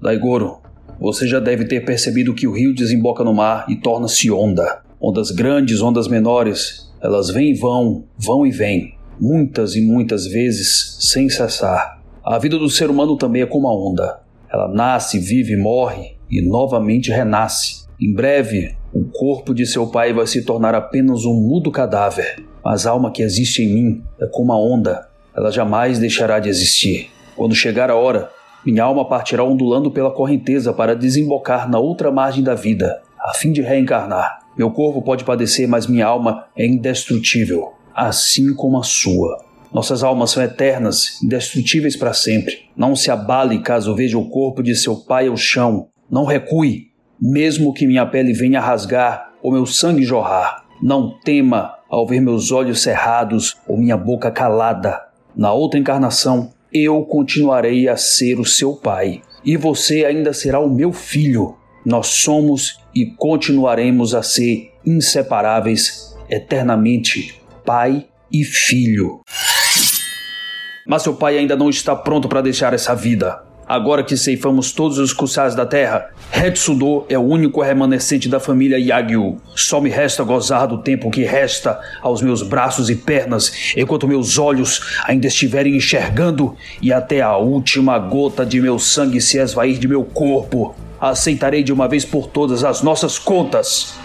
Daigoro, você já deve ter percebido que o rio desemboca no mar e torna-se onda. Ondas grandes, ondas menores, elas vêm e vão, vão e vêm, muitas e muitas vezes sem cessar. A vida do ser humano também é como a onda. Ela nasce, vive, morre e novamente renasce. Em breve, o corpo de seu pai vai se tornar apenas um mudo cadáver, mas a alma que existe em mim é como a onda. Ela jamais deixará de existir. Quando chegar a hora, minha alma partirá ondulando pela correnteza para desembocar na outra margem da vida, a fim de reencarnar. Meu corpo pode padecer, mas minha alma é indestrutível, assim como a sua. Nossas almas são eternas, indestrutíveis para sempre. Não se abale caso veja o corpo de seu pai ao chão. Não recue, mesmo que minha pele venha rasgar ou meu sangue jorrar. Não tema ao ver meus olhos cerrados ou minha boca calada. Na outra encarnação, eu continuarei a ser o seu pai, e você ainda será o meu filho. Nós somos e continuaremos a ser inseparáveis eternamente, pai e filho. Mas seu pai ainda não está pronto para deixar essa vida. Agora que ceifamos todos os kusais da terra, Hetsudo é o único remanescente da família Yagyu. Só me resta gozar do tempo que resta aos meus braços e pernas, enquanto meus olhos ainda estiverem enxergando e até a última gota de meu sangue se esvair de meu corpo. Aceitarei de uma vez por todas as nossas contas.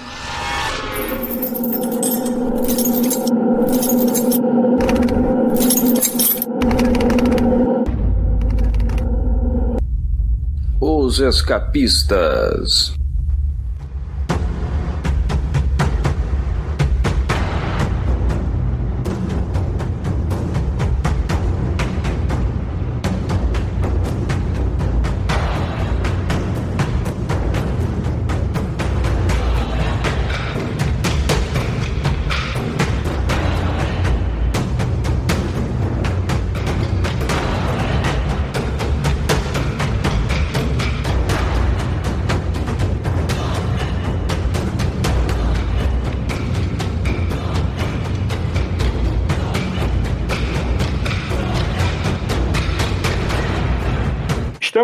Os Escapistas.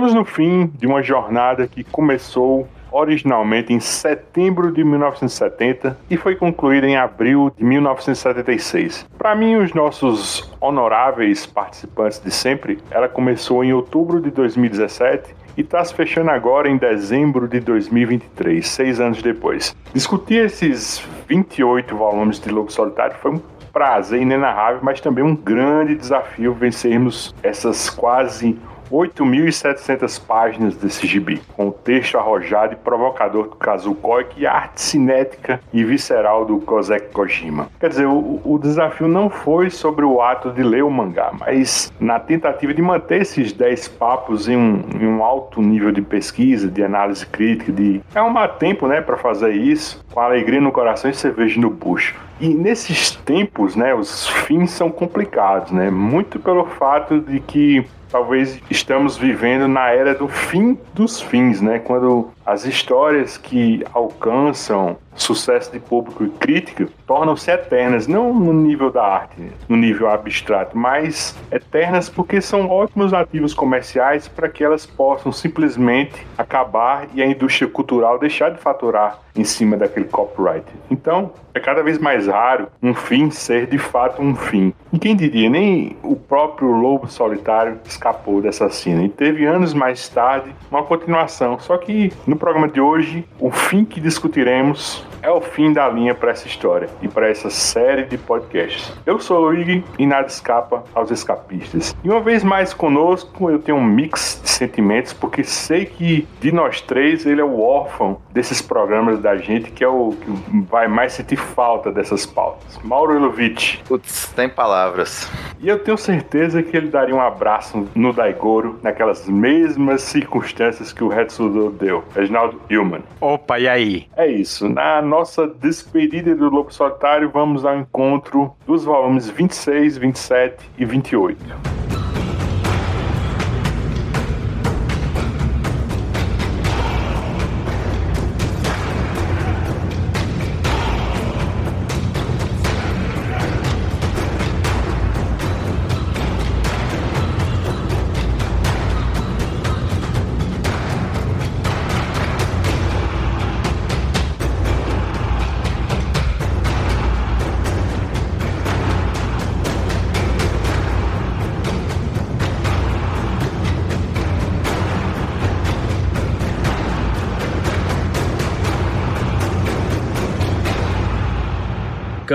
Estamos no fim de uma jornada que começou originalmente em setembro de 1970 e foi concluída em abril de 1976. Para mim, os nossos honoráveis participantes de sempre, ela começou em outubro de 2017 e está se fechando agora em dezembro de 2023, seis anos depois. Discutir esses 28 volumes de Lobo Solitário foi um prazer inenarrável, mas também um grande desafio vencermos essas quase 8.700 páginas desse gibi, com o texto arrojado e provocador do Kazukoik e a arte cinética e visceral do Kozek Kojima. Quer dizer, o, o desafio não foi sobre o ato de ler o mangá, mas na tentativa de manter esses 10 papos em um, em um alto nível de pesquisa, de análise crítica, de arrumar tempo né, para fazer isso, com alegria no coração e cerveja no bucho. E nesses tempos, né, os fins são complicados, né? Muito pelo fato de que talvez estamos vivendo na era do fim dos fins, né? Quando as histórias que alcançam sucesso de público e crítica tornam-se eternas, não no nível da arte, no nível abstrato, mas eternas porque são ótimos ativos comerciais para que elas possam simplesmente acabar e a indústria cultural deixar de faturar em cima daquele copyright. Então, é cada vez mais raro um fim ser de fato um fim. E quem diria, nem o próprio Lobo Solitário escapou dessa cena. E teve anos mais tarde uma continuação, só que no programa de hoje, o fim que discutiremos é o fim da linha para essa história e para essa série de podcasts. Eu sou o Luigi e nada escapa aos escapistas. E uma vez mais conosco, eu tenho um mix de sentimentos, porque sei que de nós três, ele é o órfão desses programas da gente, que é o que vai mais sentir falta dessas pautas. Mauro Ilovitch. Putz, tem palavras. E eu tenho certeza que ele daria um abraço no Daigoro, naquelas mesmas circunstâncias que o Hetsudo deu. Reginaldo Hillman. Opa, e aí? É isso. Na nossa despedida do Lobo Solitário, vamos ao encontro dos volumes 26, 27 e 28.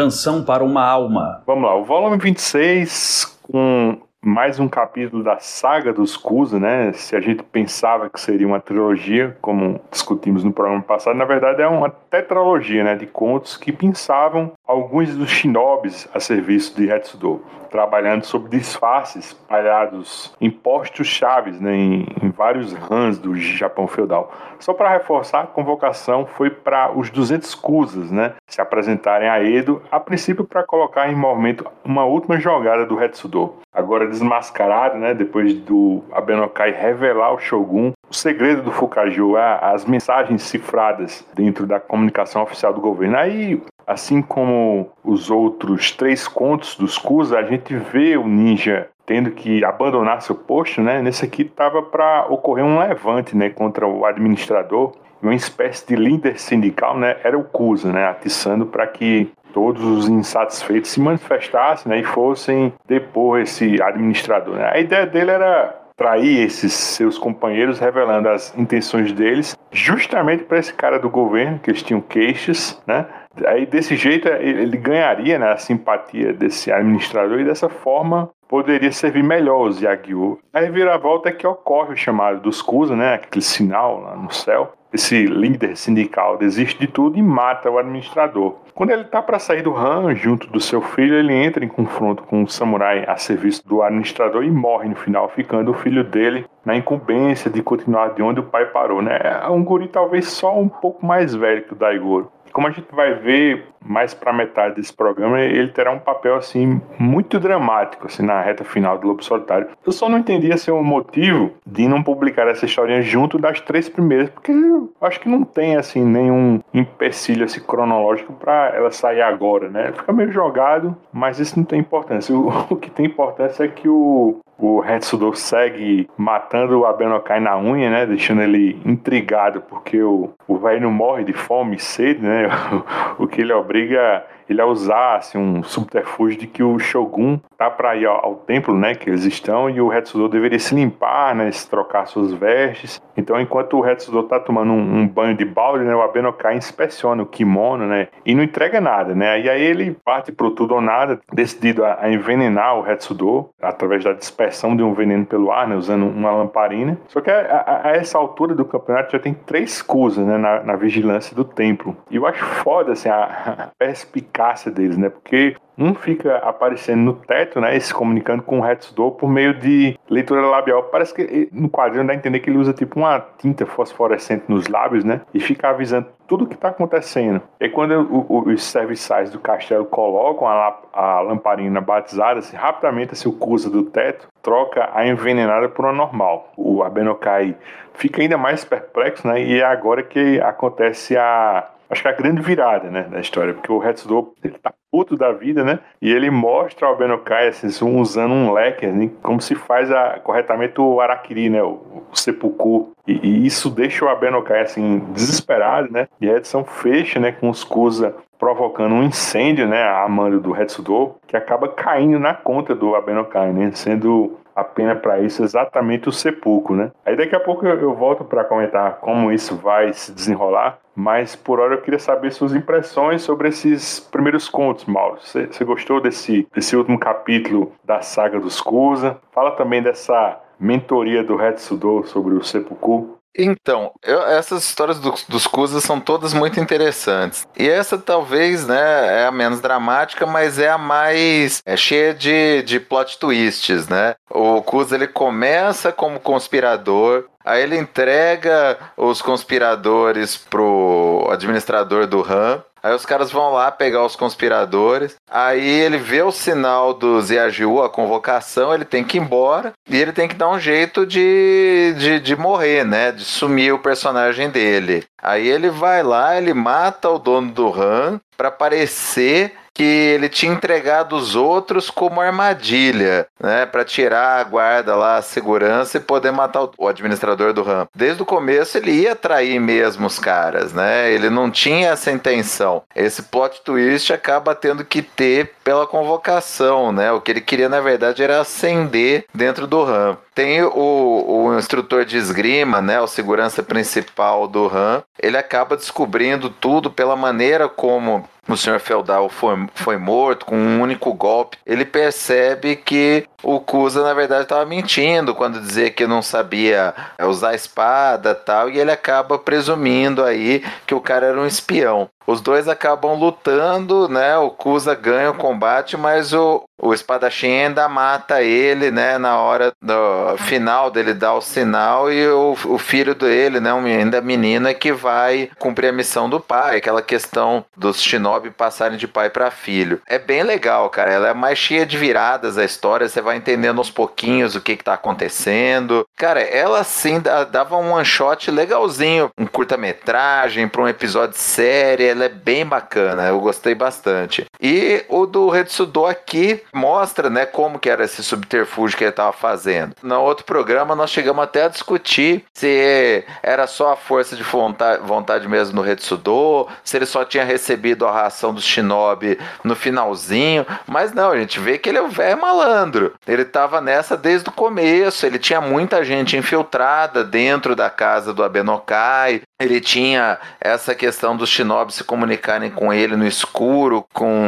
Canção para uma Alma. Vamos lá, o volume 26, com mais um capítulo da saga dos Kusa, né? Se a gente pensava que seria uma trilogia, como discutimos no programa passado, na verdade é uma tetralogia, né? De contos que pensavam alguns dos shinobis a serviço de Hetsudo, trabalhando sob disfarces espalhados em postos chaves, né? Em, em vários rãs do Japão feudal. Só para reforçar, a convocação foi para os 200 Kusas, né? Se apresentarem a Edo, a princípio para colocar em movimento uma última jogada do Hetsudo. Agora desmascarado, né, depois do Abenokai revelar ao Shogun o segredo do Fukaju, as mensagens cifradas dentro da comunicação oficial do governo. Aí, assim como os outros três contos dos Kusa, a gente vê o ninja tendo que abandonar seu posto, né? Nesse aqui estava para ocorrer um levante, né, contra o administrador, uma espécie de líder sindical, né? Era o Kusa, né, atiçando para que todos os insatisfeitos se manifestassem né, e fossem depor esse administrador. Né? A ideia dele era trair esses seus companheiros, revelando as intenções deles, justamente para esse cara do governo, que eles tinham queixas, né? Aí desse jeito ele ganharia né, a simpatia desse administrador e dessa forma poderia servir melhor os Yagyu. A reviravolta é que ocorre o chamado dos Kusa, né, aquele sinal lá no céu, esse líder sindical desiste de tudo e mata o administrador. Quando ele está para sair do Han, junto do seu filho, ele entra em confronto com um samurai a serviço do administrador e morre no final, ficando o filho dele na incumbência de continuar de onde o pai parou. Né? É um guri talvez só um pouco mais velho que o Daigoro. Como a gente vai ver mais para metade desse programa, ele terá um papel assim muito dramático assim na reta final do Lobo Solitário. Eu só não entendia assim, o motivo de não publicar essa historinha junto das três primeiras, porque eu acho que não tem assim nenhum empecilho assim, cronológico para ela sair agora, né? Fica meio jogado, mas isso não tem importância. O, o que tem importância é que o, o Hetsudo segue matando o Abenokai na unha, né? Deixando ele intrigado porque o, velho não morre de fome e sede, né? O que ele obriga ele a usar assim, um subterfúgio de que o Shogun tá para ir ao, ao, templo, né, que eles estão, e o Hetsudo deveria se limpar, né, se trocar suas vestes. Então, enquanto o Hetsudo tá tomando um, um, banho de balde, né, o Abenokai inspeciona o kimono, né, e não entrega nada, né. E aí ele parte pro tudo ou nada, decidido a, a envenenar o Hetsudo através da dispersão de um veneno pelo ar, né, usando uma lamparina. Só que a, a, a essa altura do campeonato já tem três cusas, né, na, na vigilância do templo. E eu acho foda, assim, a perspicácia eficácia deles, né? Porque um fica aparecendo no teto, né, e se comunicando com o Hetsudo por meio de leitura labial. Parece que no quadrinho dá a entender que ele usa tipo uma tinta fosforescente nos lábios, né, e fica avisando tudo o que está acontecendo. E quando o, o, os serviçais do castelo colocam a, a lamparina batizada, assim, rapidamente assim, o Kusa do teto troca a envenenada por uma normal. O Abenokai fica ainda mais perplexo, né, e é agora que acontece a acho que é a grande virada, né, da história, porque o Hetsudo, ele tá puto da vida, né, e ele mostra ao Benokai, assim, usando um leque, assim, como se faz a, corretamente o Arakiri, né, o, o seppuku, e, e, isso deixa o Abenokai, assim, desesperado, né, e a edição fecha, né, com os Kusa provocando um incêndio, né, a mando do Hetsudo, que acaba caindo na conta do Abenokai, né, sendo a pena para isso exatamente o sepulcro, né? Aí daqui a pouco eu, volto para comentar como isso vai se desenrolar, mas por hora eu queria saber suas impressões sobre esses primeiros contos, Mauro. Você, gostou desse, desse último capítulo da saga dos Kusa? Fala também dessa mentoria do Hetsudo sobre o sepulcro. Então, eu, essas histórias do, dos Kusa são todas muito interessantes. E essa talvez, né, é a menos dramática, mas é a mais é cheia de, de plot twists, né? O Kusa ele começa como conspirador, Aí ele entrega os conspiradores pro administrador do RAM. Aí os caras vão lá pegar os conspiradores. Aí ele vê o sinal do Ziajiu, a convocação, ele tem que ir embora. E ele tem que dar um jeito de, de, de morrer, né? De sumir o personagem dele. Aí ele vai lá, ele mata o dono do RAM para parecer que ele tinha entregado os outros como armadilha, né, para tirar a guarda lá, a segurança e poder matar o administrador do RAM. Desde o começo ele ia trair mesmo os caras, né? Ele não tinha essa intenção. Esse plot twist acaba tendo que ter pela convocação, né? O que ele queria na verdade era acender dentro do RAM. Tem o, o instrutor de esgrima, né, o segurança principal do RAM. Ele acaba descobrindo tudo pela maneira como o senhor feudal foi, foi morto com um único golpe, ele percebe que o Kusa, na verdade, estava mentindo quando dizia que não sabia usar espada tal, e ele acaba presumindo aí que o cara era um espião. Os dois acabam lutando, né? O Kusa ganha o combate, mas o, o espadachim ainda mata ele, né? Na hora do final dele dar o sinal e o, o filho dele, né? Um, ainda menino é que vai cumprir a missão do pai, aquela questão dos shinobi passarem de pai para filho. É bem legal, cara. Ela é mais cheia de viradas a história, você vai entendendo aos pouquinhos o que que tá acontecendo. Cara, ela sim dava um one shot legalzinho, um curta-metragem para um episódio série ela é bem bacana, eu gostei bastante. E o do Retsudo aqui mostra, né, como que era esse subterfúgio que ele estava fazendo. No outro programa nós chegamos até a discutir se era só a força de vontade, mesmo no Retsudo, se ele só tinha recebido a ração do Shinobi no finalzinho, mas não, a gente vê que ele é o velho malandro. Ele estava nessa desde o começo, ele tinha muita gente infiltrada dentro da casa do Abenokai, ele tinha essa questão dos Shinobi se comunicarem com ele no escuro, com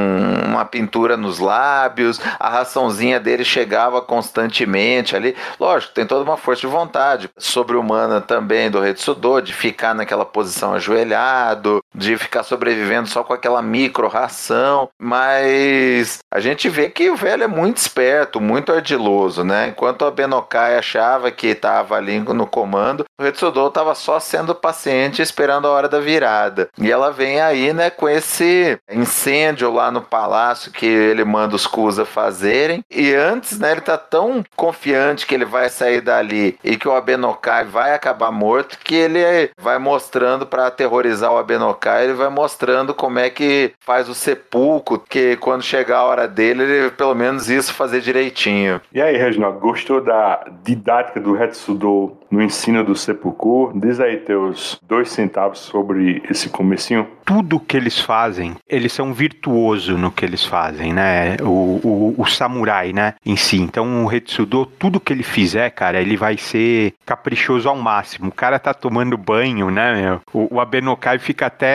uma pintura nos lábios, a raçãozinha dele chegava constantemente ali. Lógico, tem toda uma força de vontade sobre-humana também do Retsudo, de ficar naquela posição ajoelhado, de ficar sobrevivendo só com aquela micro ração, mas a gente vê que o velho é muito esperto, muito ardiloso, né? Enquanto a Benokai achava que estava ali no comando, o Retsudo estava só sendo paciente esperando a hora da virada. E ela vem aí, né, com esse incêndio lá no palácio que ele manda os Kusa fazerem. E antes, né, ele tá tão confiante que ele vai sair dali e que o Abenokai vai acabar morto que ele vai mostrando para aterrorizar o Abenokai, ele vai mostrando como é que faz o sepulcro, que quando chegar a hora dele, ele pelo menos isso fazer direitinho. E aí, Reginaldo, gostou da didática do Hetsudo no ensino do sepulcro? Diz aí teus dois centavos sobre esse comecinho. Tudo que eles fazem, eles são virtuosos no que eles fazem, né? O, o, o samurai, né? Em si. Então o Hetsudo, tudo que ele fizer, cara, ele vai ser caprichoso ao máximo. O cara tá tomando banho, né, meu? O, o Abenokai fica até,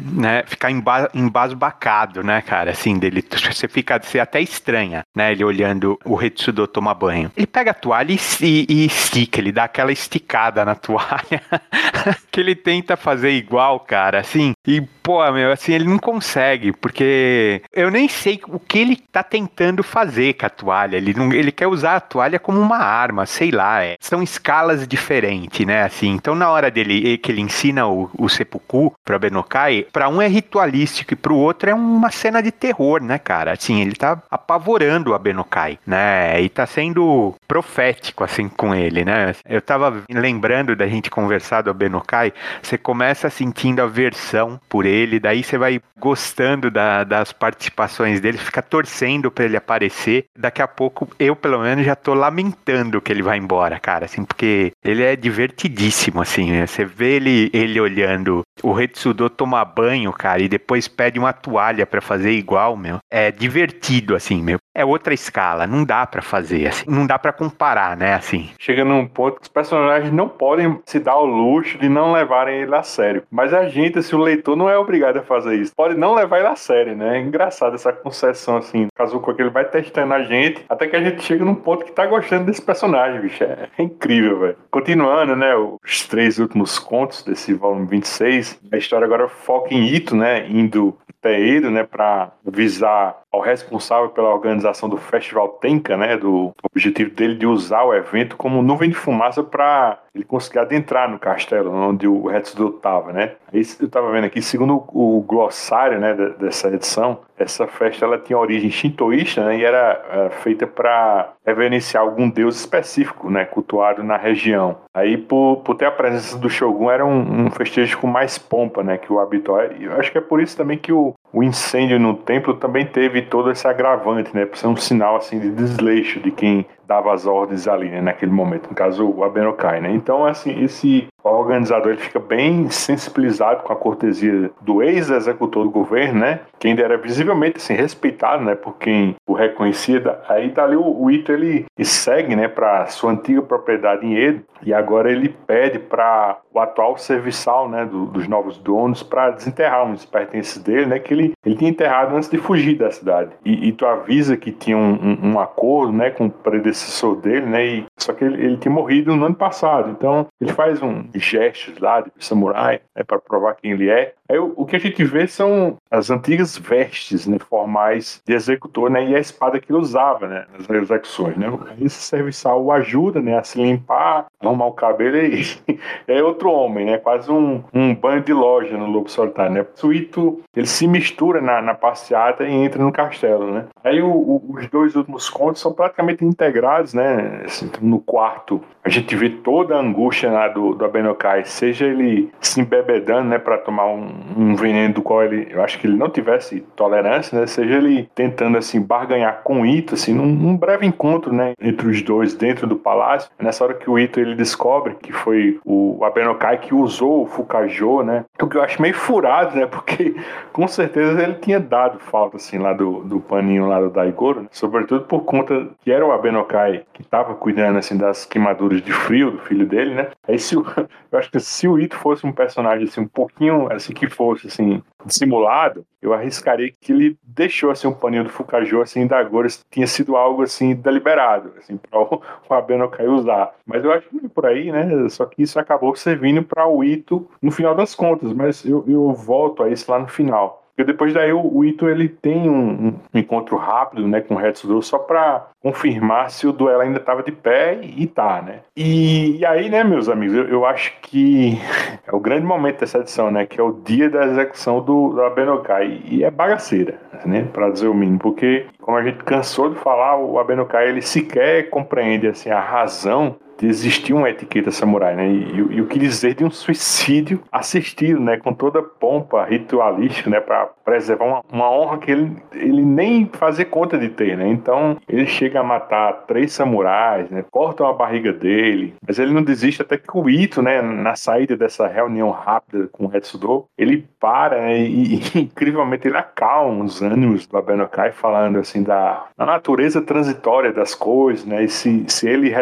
né? Ficar embasbacado, né, cara? Assim, dele. Você fica, você até estranha, né? Ele olhando o Hetsudo tomar banho. Ele pega a toalha e, e, e estica, ele dá aquela esticada na toalha que ele tenta fazer igual, cara, assim. E, pô, meu, assim, ele não consegue, porque eu nem sei o que ele tá tentando fazer com a toalha. Ele, não, ele quer usar a toalha como uma arma, sei lá. É. São escalas diferentes, né? Assim, então na hora dele que ele ensina o, o seppuku pra Benokai, pra um é ritualístico e pro outro é uma cena de terror, né, cara? Assim, ele tá apavorando a Benokai, né? E tá sendo profético, assim, com ele, né? Eu tava lembrando da gente conversar do Benokai, você começa sentindo por ele, daí você vai gostando da, das participações dele, fica torcendo para ele aparecer. Daqui a pouco, eu pelo menos já tô lamentando que ele vai embora, cara, assim, porque ele é divertidíssimo, assim, né? Você vê ele, ele olhando o Retsudo tomar banho, cara, e depois pede uma toalha para fazer igual, meu. É divertido, assim, meu. É outra escala, não dá para fazer, assim, não dá para comparar, né, assim. Chega num ponto que os personagens não podem se dar o luxo de não levarem ele a sério. Mas a gente, se o leitor não é obrigado a fazer isso, pode não levar ele a sério, né? É engraçado essa concessão, assim. Caso com que ele vai testando a gente, até que a gente chega num ponto que tá gostando desse personagem, bicho. É, é incrível, velho. Continuando, né, os três últimos contos desse volume 26, a história agora foca em Ito, né, indo até ele, né, para visar ao responsável pela organização do Festival Tenka, né, do objetivo dele de usar o evento como nuvem de fumaça para ele conseguir adentrar no castelo onde o Hetsudo estava, né? Eu estava vendo aqui, segundo o glossário, né, dessa edição, essa festa ela tinha origem shintoísta, né, e era, era feita para reverenciar algum deus específico, né, cultuado na região. Aí por, por ter a presença do shogun era um, um festejo com mais pompa, né, que o habitual. Eu acho que é por isso também que o, o incêndio no templo também teve todo esse agravante, né? Por ser um sinal assim de desleixo de quem dava as ordens ali, né, naquele momento, no caso o Abenokai, né? Então, assim, esse organizador ele fica bem sensibilizado com a cortesia do ex-executor do governo, né? Que ainda era visivelmente assim, respeitado, né, por quem o reconhecia. Aí dali o, o Ito ele segue, né, para sua antiga propriedade em Edo e agora ele pede para o atual serviçal, né, do, dos novos donos para desenterrar uns pertences dele, né, que ele, ele tinha enterrado antes de fugir da cidade. E, e tu avisa que tinha um, um, um, acordo, né, com o predecessor dele, né, e, só que ele, ele tinha morrido no ano passado. Então, ele faz um gestos lá de samurai, né, para provar quem ele é. Aí o, o, que a gente vê são as antigas vestes, né, formais de executor, né, e a espada que ele usava, né, nas execuções, né. Esse serviçal o ajuda, né, a se limpar, arrumar o cabelo e é outro homem, né, quase um, um banho de loja no Lobo Solitário, né. Suíto, ele se mistura na, na passeata e entra no castelo, né. Aí o, o, os dois últimos contos são praticamente integrados, né, assim, no quarto a gente vê toda a angústia lá do, do Abenokai, seja ele se embebedando, né, para tomar um, um, veneno do qual ele, eu acho que ele não tivesse tolerância, né, seja ele tentando, assim, barganhar com o Ito, assim, num, num breve encontro, né, entre os dois dentro do palácio, nessa hora que o Ito, ele descobre que foi o Abenokai que usou o Fukajo, né, o que eu acho meio furado, né, porque com certeza ele tinha dado falta, assim, lá do, do paninho lá do Daigoro, né, sobretudo por conta que era o Abenokai que estava cuidando, assim, das queimaduras de frio do filho dele, né? Aí se o, eu acho que se o Ito fosse um personagem assim um pouquinho assim que fosse assim dissimulado, eu arriscaria que ele deixou assim um paninho do Fukajo assim da agora tinha sido algo assim deliberado, assim para o, o Abenokai usar. Mas eu acho que é por aí, né? Só que isso acabou servindo para o Ito no final das contas, mas eu, eu volto a isso lá no final. Porque depois daí o, o Ito ele tem um, um, encontro rápido né, com o Hetsudo só para confirmar se o duelo ainda estava de pé e, e tá, né? E, e, aí, né, meus amigos, eu, eu, acho que é o grande momento dessa edição, né? Que é o dia da execução do, do Abenokai. E é bagaceira, né? Para dizer o mínimo, porque como a gente cansou de falar, o Abenokai ele sequer compreende assim, a razão existir uma etiqueta samurai, né? E, e, o que dizer de um suicídio assistido, né? Com toda pompa ritualística, né? Para preservar uma, uma, honra que ele, ele nem fazer conta de ter, né? Então ele chega a matar três samurais, né? Cortam a barriga dele, mas ele não desiste até que o Ito, né? Na saída dessa reunião rápida com o Hetsudo, ele para né? e, e incrivelmente ele acalma os ânimos do Abenokai falando assim da, da natureza transitória das coisas, né? E se, se ele e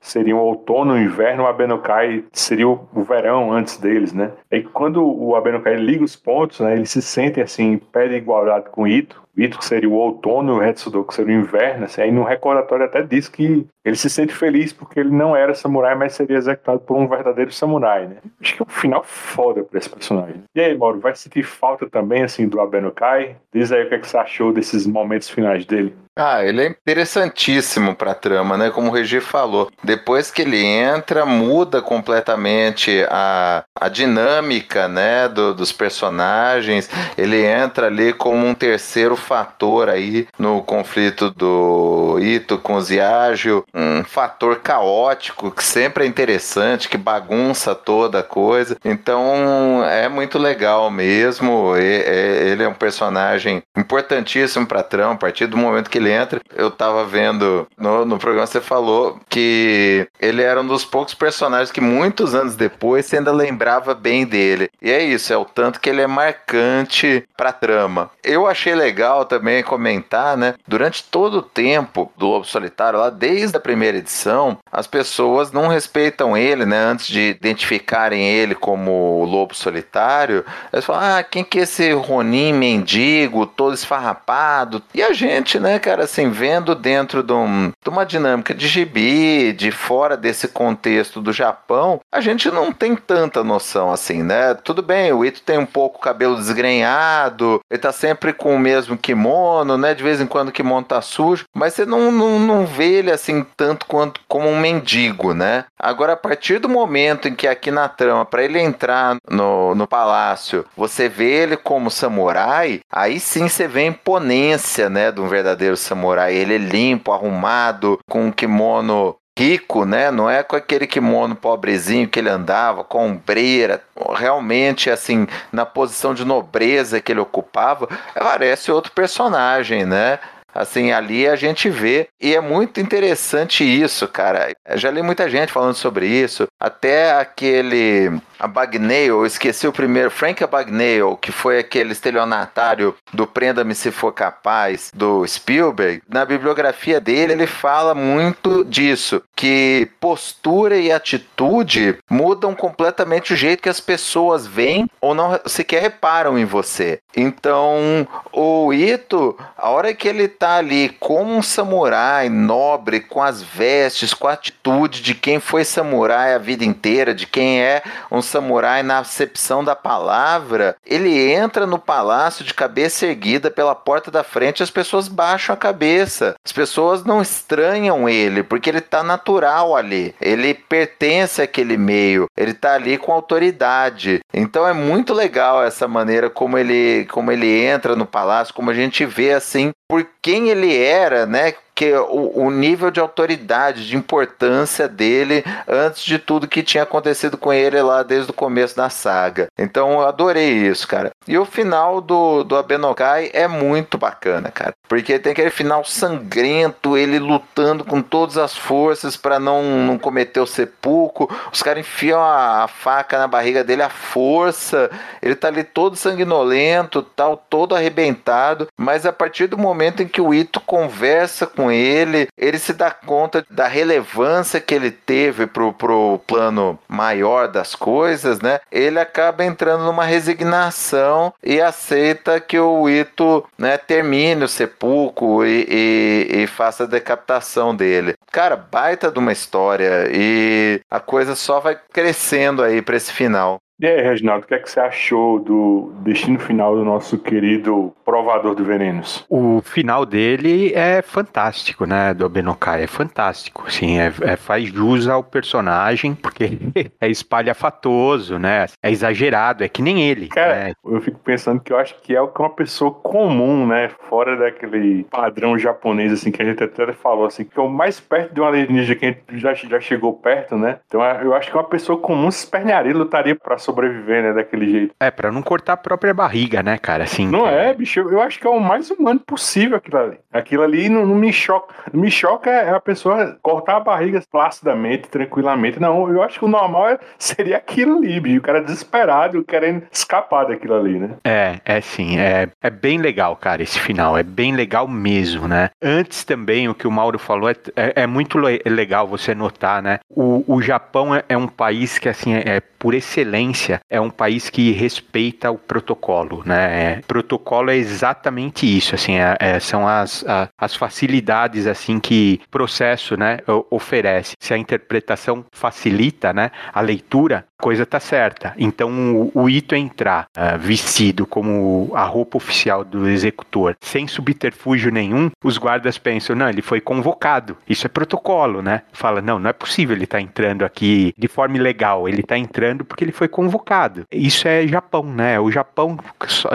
seriam seria outono, o inverno, o Abenokai seria o, verão antes deles, né? E quando o Abenokai liga os pontos, né, eles se sentem assim, em pé de igualdade com o Ito, Ito que seria o outono e o Hetsudo que seria o inverno, assim, aí no recordatório até diz que ele se sente feliz porque ele não era samurai, mas seria executado por um verdadeiro samurai, né? Acho que é um final foda pra esse personagem. E aí, Mauro, vai sentir falta também, assim, do Abenokai? Diz aí o que, é que você achou desses momentos finais dele. Ah, ele é interessantíssimo pra trama, né? Como o Regi falou. Depois que ele entra, muda completamente a, a dinâmica, né? Do, dos personagens. Ele entra ali como um terceiro fator aí no conflito do Ito com o Ziagio. Um fator caótico que sempre é interessante, que bagunça toda a coisa. Então é muito legal mesmo. Ele é um personagem importantíssimo pra trama. A partir do momento que ele entra. Eu tava vendo no, no programa você falou que ele era um dos poucos personagens que muitos anos depois você ainda lembrava bem dele. E é isso, é o tanto que ele é marcante pra trama. Eu achei legal também comentar, né? Durante todo o tempo do Lobo Solitário, lá desde a primeira edição, as pessoas não respeitam ele, né? Antes de identificarem ele como o Lobo Solitário, eles falam: ah, quem que é esse Ronin mendigo, todo esfarrapado? E a gente, né, cara, assim, vendo dentro de, um, de uma dinâmica de gibi, de fora desse contexto do Japão, a gente não tem tanta noção assim, né? Tudo bem, o Ito tem um pouco o cabelo desgrenhado, ele tá sempre com o mesmo kimono, né? De vez em quando o kimono tá sujo, mas você não, não, não vê ele assim tanto quanto como um mendigo, né? Agora, a partir do momento em que aqui na trama, para ele entrar no, no palácio, você vê ele como samurai, aí sim você vê a imponência, né? De um verdadeiro samurai. Ele é limpo, arrumado, com um kimono rico, né? Não é com aquele kimono pobrezinho que ele andava, com ombreira, realmente assim, na posição de nobreza que ele ocupava, parece outro personagem, né? assim, ali a gente vê. E é muito interessante isso, cara. Eu já li muita gente falando sobre isso. Até aquele Abagnale, eu esqueci o primeiro, Frank Abagnale, que foi aquele estelionatário do Prenda-me se for capaz, do Spielberg, na bibliografia dele ele fala muito disso, que postura e atitude mudam completamente o jeito que as pessoas veem ou não sequer reparam em você. Então, o Ito, a hora que ele tá ali como um samurai nobre, com as vestes, com a atitude de quem foi samurai a vida inteira, de quem é um samurai na acepção da palavra, ele entra no palácio de cabeça erguida pela porta da frente, as pessoas baixam a cabeça. As pessoas não estranham ele, porque ele tá natural ali. Ele pertence àquele meio, ele tá ali com autoridade. Então é muito legal essa maneira como ele como ele entra no palácio, como a gente vê assim por quem ele era, né? Que o, o, nível de autoridade, de importância dele antes de tudo que tinha acontecido com ele lá desde o começo da saga. Então eu adorei isso, cara. E o final do, do Abenokai é muito bacana, cara. Porque tem aquele final sangrento, ele lutando com todas as forças para não, não cometer o sepulcro. Os caras enfiam a, a, faca na barriga dele à força. Ele tá ali todo sanguinolento, tal, todo arrebentado. Mas a partir do momento em que o Ito conversa com ele, ele se dá conta da relevância que ele teve pro, pro plano maior das coisas, né? Ele acaba entrando numa resignação e aceita que o Ito né, termine o sepulcro e, e, e faça a decapitação dele. Cara, baita de uma história e a coisa só vai crescendo aí para esse final. E aí, Reginaldo, o que é que você achou do destino final do nosso querido provador de venenos? O final dele é fantástico, né, do Abenokai, é fantástico, assim, é, é, faz jus ao personagem, porque é espalhafatoso, né, é exagerado, é que nem ele. Cara, né? eu fico pensando que eu acho que é uma pessoa comum, né, fora daquele padrão japonês, assim, que a gente até falou, assim, que é o mais perto de um alienígena que a gente já, já chegou perto, né, então eu acho que uma pessoa comum se espernearia, lutaria pra sobreviver, né, daquele jeito. É, para não cortar a própria barriga, né, cara, assim. Não é, bicho, eu acho que é o mais humano possível aquilo ali. Aquilo ali não, não me choca. Me choca é a pessoa cortar a barriga placidamente, tranquilamente. Não, eu acho que o normal é, seria aquilo ali, bicho. O cara desesperado, querendo escapar daquilo ali, né? É, é sim. É, é bem legal, cara, esse final. É bem legal mesmo, né? Antes também, o que o Mauro falou é, é, é muito legal você notar, né? O, o Japão é, é um país que, assim, é, é por excelência, é um país que respeita o protocolo, né? É, protocolo é exatamente isso, assim, é, é, são as, a, as facilidades, assim, que processo, né, oferece. Se a interpretação facilita, né, a leitura, coisa tá certa. Então, o, o Ito entrar uh, vestido como a roupa oficial do executor, sem subterfúgio nenhum, os guardas pensam, não, ele foi convocado. Isso é protocolo, né? Fala, não, não é possível ele tá entrando aqui de forma ilegal. Ele está entrando porque ele foi convocado. Isso é Japão, né? O Japão só,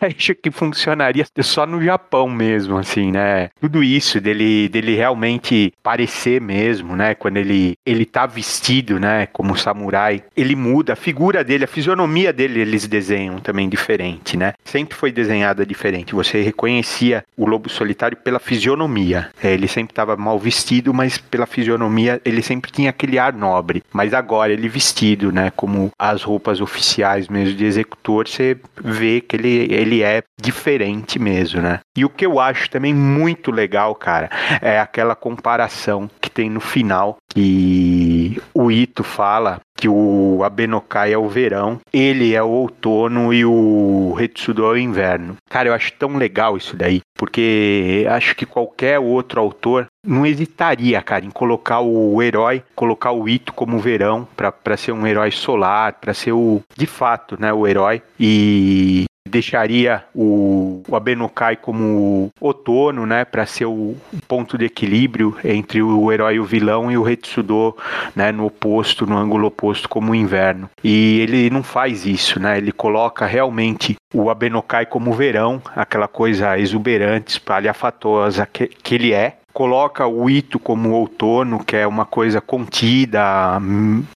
acho que funcionaria só no Japão mesmo, assim, né? Tudo isso dele, dele realmente parecer mesmo, né? Quando ele ele tá vestido, né? Como samurai ele muda, a figura dele, a fisionomia dele, eles desenham também diferente, né? Sempre foi desenhada diferente. Você reconhecia o lobo solitário pela fisionomia. É, ele sempre estava mal vestido, mas pela fisionomia ele sempre tinha aquele ar nobre. Mas agora ele vestido, né? Como as roupas oficiais mesmo de executor, você vê que ele, ele é diferente mesmo, né? E o que eu acho também muito legal, cara, é aquela comparação que tem no final que o Ito fala que o Abenokai é o verão, ele é o outono e o Retsudo é o inverno. Cara, eu acho tão legal isso daí, porque acho que qualquer outro autor não hesitaria, cara, em colocar o herói, colocar o Ito como verão, para ser um herói solar, para ser o, de fato, né, o herói. E deixaria o, o Abenokai como outono, né, para ser o ponto de equilíbrio entre o herói e o vilão e o Retsudo, né, no oposto, no ângulo oposto como o inverno. E ele não faz isso, né? Ele coloca realmente o Abenokai como verão, aquela coisa exuberante, espalhafatosa que, que ele é, coloca o Ito como outono, que é uma coisa contida,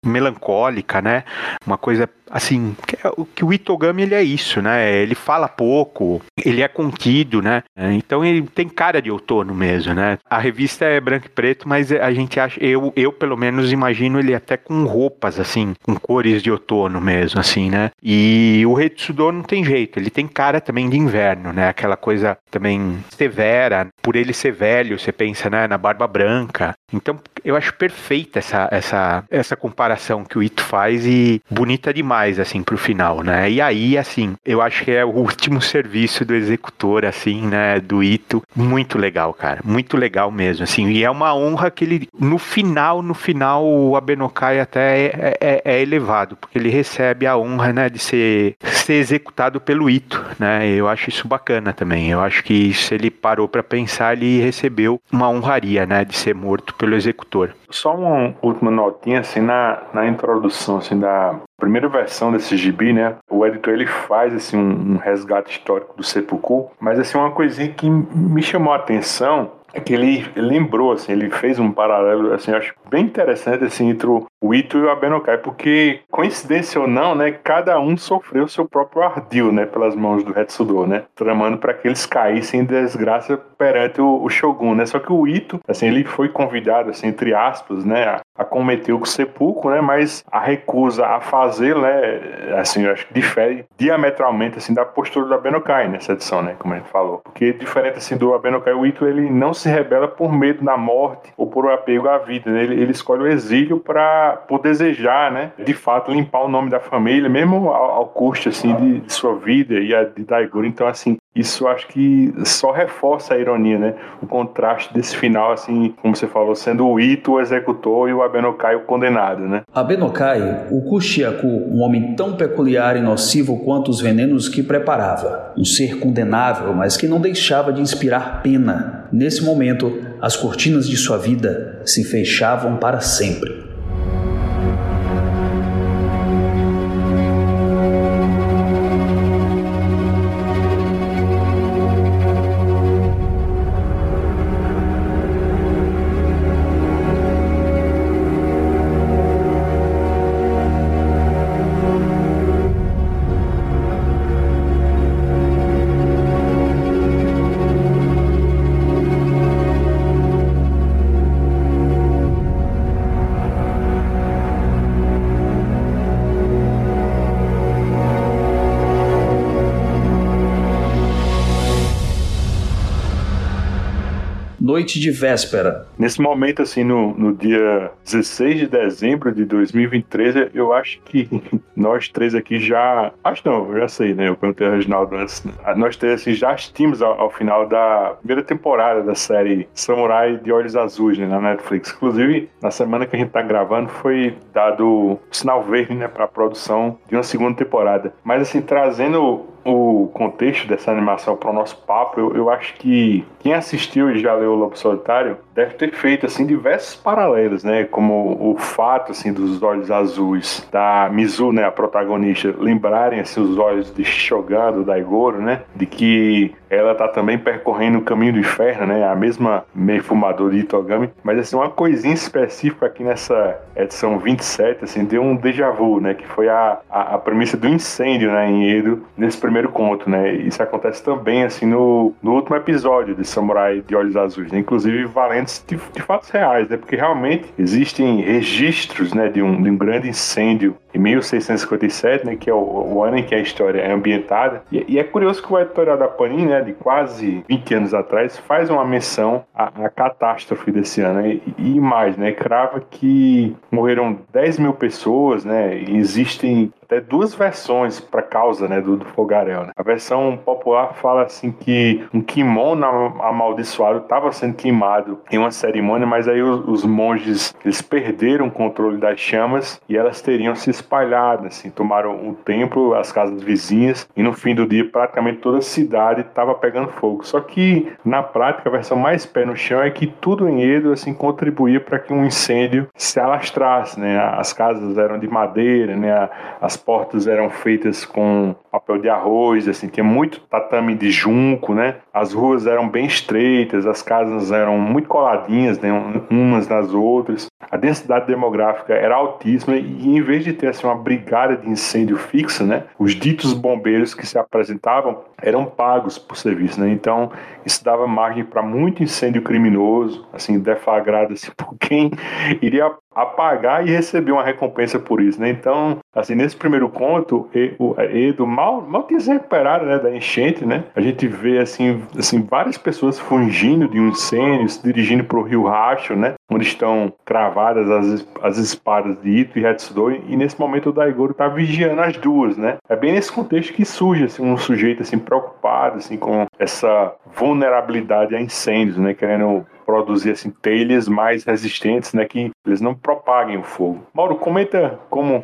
melancólica, né? Uma coisa assim, é, que o Itogami ele é isso, né? Ele fala pouco, ele é contido, né? Então ele tem cara de outono mesmo, né? A revista é branco e preto, mas a gente acha, eu, eu pelo menos imagino ele até com roupas assim, com cores de outono mesmo, assim, né? E o Retsudo não tem jeito, ele tem cara também de inverno, né? Aquela coisa também severa, por ele ser velho, você pensa, né, na barba branca. Então, eu acho perfeita essa, essa, essa comparação que o Ito faz e bonita demais, assim, pro final, né? E aí, assim, eu acho que é o último serviço do executor, assim, né, do Ito. Muito legal, cara. Muito legal mesmo, assim. E é uma honra que ele, no final, no final, o Abenokai até é, é, é elevado, porque ele recebe a honra, né, de ser, ser executado pelo Ito, né? Eu acho isso bacana também. Eu acho que se ele parou para pensar, ele recebeu uma honraria, né, de ser morto pelo executor. Só uma última notinha, assim, na, na introdução, assim, da primeira versão desse gibi, né, o editor ele faz, assim, um, um resgate histórico do sepulcro, mas, assim, uma coisinha que me chamou a atenção é que ele, lembrou, assim, ele fez um paralelo, assim, acho bem interessante, assim, entre o Ito e o Abenokai, porque, coincidência ou não, né, cada um sofreu seu próprio ardil, né, pelas mãos do Hetsudo, né, tramando para que eles caíssem em desgraça perante o, o, Shogun, né, só que o Ito, assim, ele foi convidado, assim, entre aspas, né, a, a cometer o sepulcro, né, mas a recusa a fazer, né, assim, eu acho que difere diametralmente, assim, da postura do Abenokai nessa edição, né, como a gente falou, porque diferente, assim, do Abenokai, o Ito, ele não se rebela por medo da morte ou por apego à vida. Né? Ele, ele escolhe o exílio para por desejar, né, de fato, limpar o nome da família, mesmo ao, ao custo assim de, de, sua vida e a de Daigoro. Então, assim, isso acho que só reforça a ironia, né? O contraste desse final, assim, como você falou, sendo o Ito o executor e o Abenokai o condenado, né? Abenokai, o Kushiaku, um homem tão peculiar e nocivo quanto os venenos que preparava. Um ser condenável, mas que não deixava de inspirar pena. Nesse momento, as cortinas de sua vida se fechavam para sempre. Noite de véspera. Nesse momento, assim, no, no dia 16 de dezembro de 2023, eu acho que nós três aqui já. Acho não, já sei, né? Eu perguntei ao Reginaldo antes. Nós três, assim, já assistimos ao, ao final da primeira temporada da série Samurai de Olhos Azuis, né, na Netflix. Inclusive, na semana que a gente tá gravando, foi dado sinal verde, né, pra produção de uma segunda temporada. Mas, assim, trazendo o contexto dessa animação para o nosso papo, eu, eu, acho que quem assistiu e já leu o Lobo Solitário deve ter feito assim diversos paralelos, né? Como o fato assim dos olhos azuis da Mizu, né, a protagonista, lembrarem assim os olhos de Shogun do Daigoro, né? De que ela tá também percorrendo o caminho do inferno, né? A mesma meio fumador de Itogami, mas assim uma coisinha específica aqui nessa edição 27, assim, deu um déjà vu, né? Que foi a, a, a premissa do incêndio, né, em Edo, nesse primeiro conto, né? Isso acontece também, assim, no, no último episódio de Samurai de Olhos Azuis, né? Inclusive valentes de, de fatos reais, né? Porque realmente existem registros, né, de um, de um grande incêndio em 1657, né, que é o, o, ano em que a história é ambientada. E, e, é curioso que o editorial da Panini, né, de quase 20 anos atrás, faz uma menção à, à catástrofe desse ano. E, e, mais, né, crava que morreram 10 mil pessoas, né, existem até duas versões para causa né, do, do fogaréu. Né? A versão popular fala assim que um kimono amaldiçoado estava sendo queimado em uma cerimônia, mas aí os, os, monges eles perderam o controle das chamas e elas teriam se espalhado, assim, tomaram o templo, as casas vizinhas e no fim do dia praticamente toda a cidade estava pegando fogo. Só que na prática a versão mais pé no chão é que tudo em Edo assim contribuía para que um incêndio se alastrasse, né? As casas eram de madeira, né? As portas eram feitas com papel de arroz, assim, tinha muito tatame de junco, né? As ruas eram bem estreitas, as casas eram muito coladinhas, né, umas nas outras. a densidade demográfica era altíssima e em vez de ter assim, uma brigada de incêndio fixa, né, os ditos bombeiros que se apresentavam eram pagos por serviço, né? Então isso dava margem para muito incêndio criminoso, assim deflagrado assim, por quem iria apagar e receber uma recompensa por isso, né? Então, assim, nesse primeiro conto, o Edo mal, mal tinha se recuperado, né, da enchente, né? A gente vê, assim, assim várias pessoas fugindo de um incêndio, se dirigindo para o Rio Racho, né? Onde estão cravadas as, as espadas de Ito e Hetsudo, e nesse momento o Daigoro está vigiando as duas, né? É bem nesse contexto que surge, assim, um sujeito, assim, preocupado, assim, com essa vulnerabilidade a incêndios, né? Querendo produzir assim telhas mais resistentes, né, que eles não propaguem o fogo. Mauro, comenta como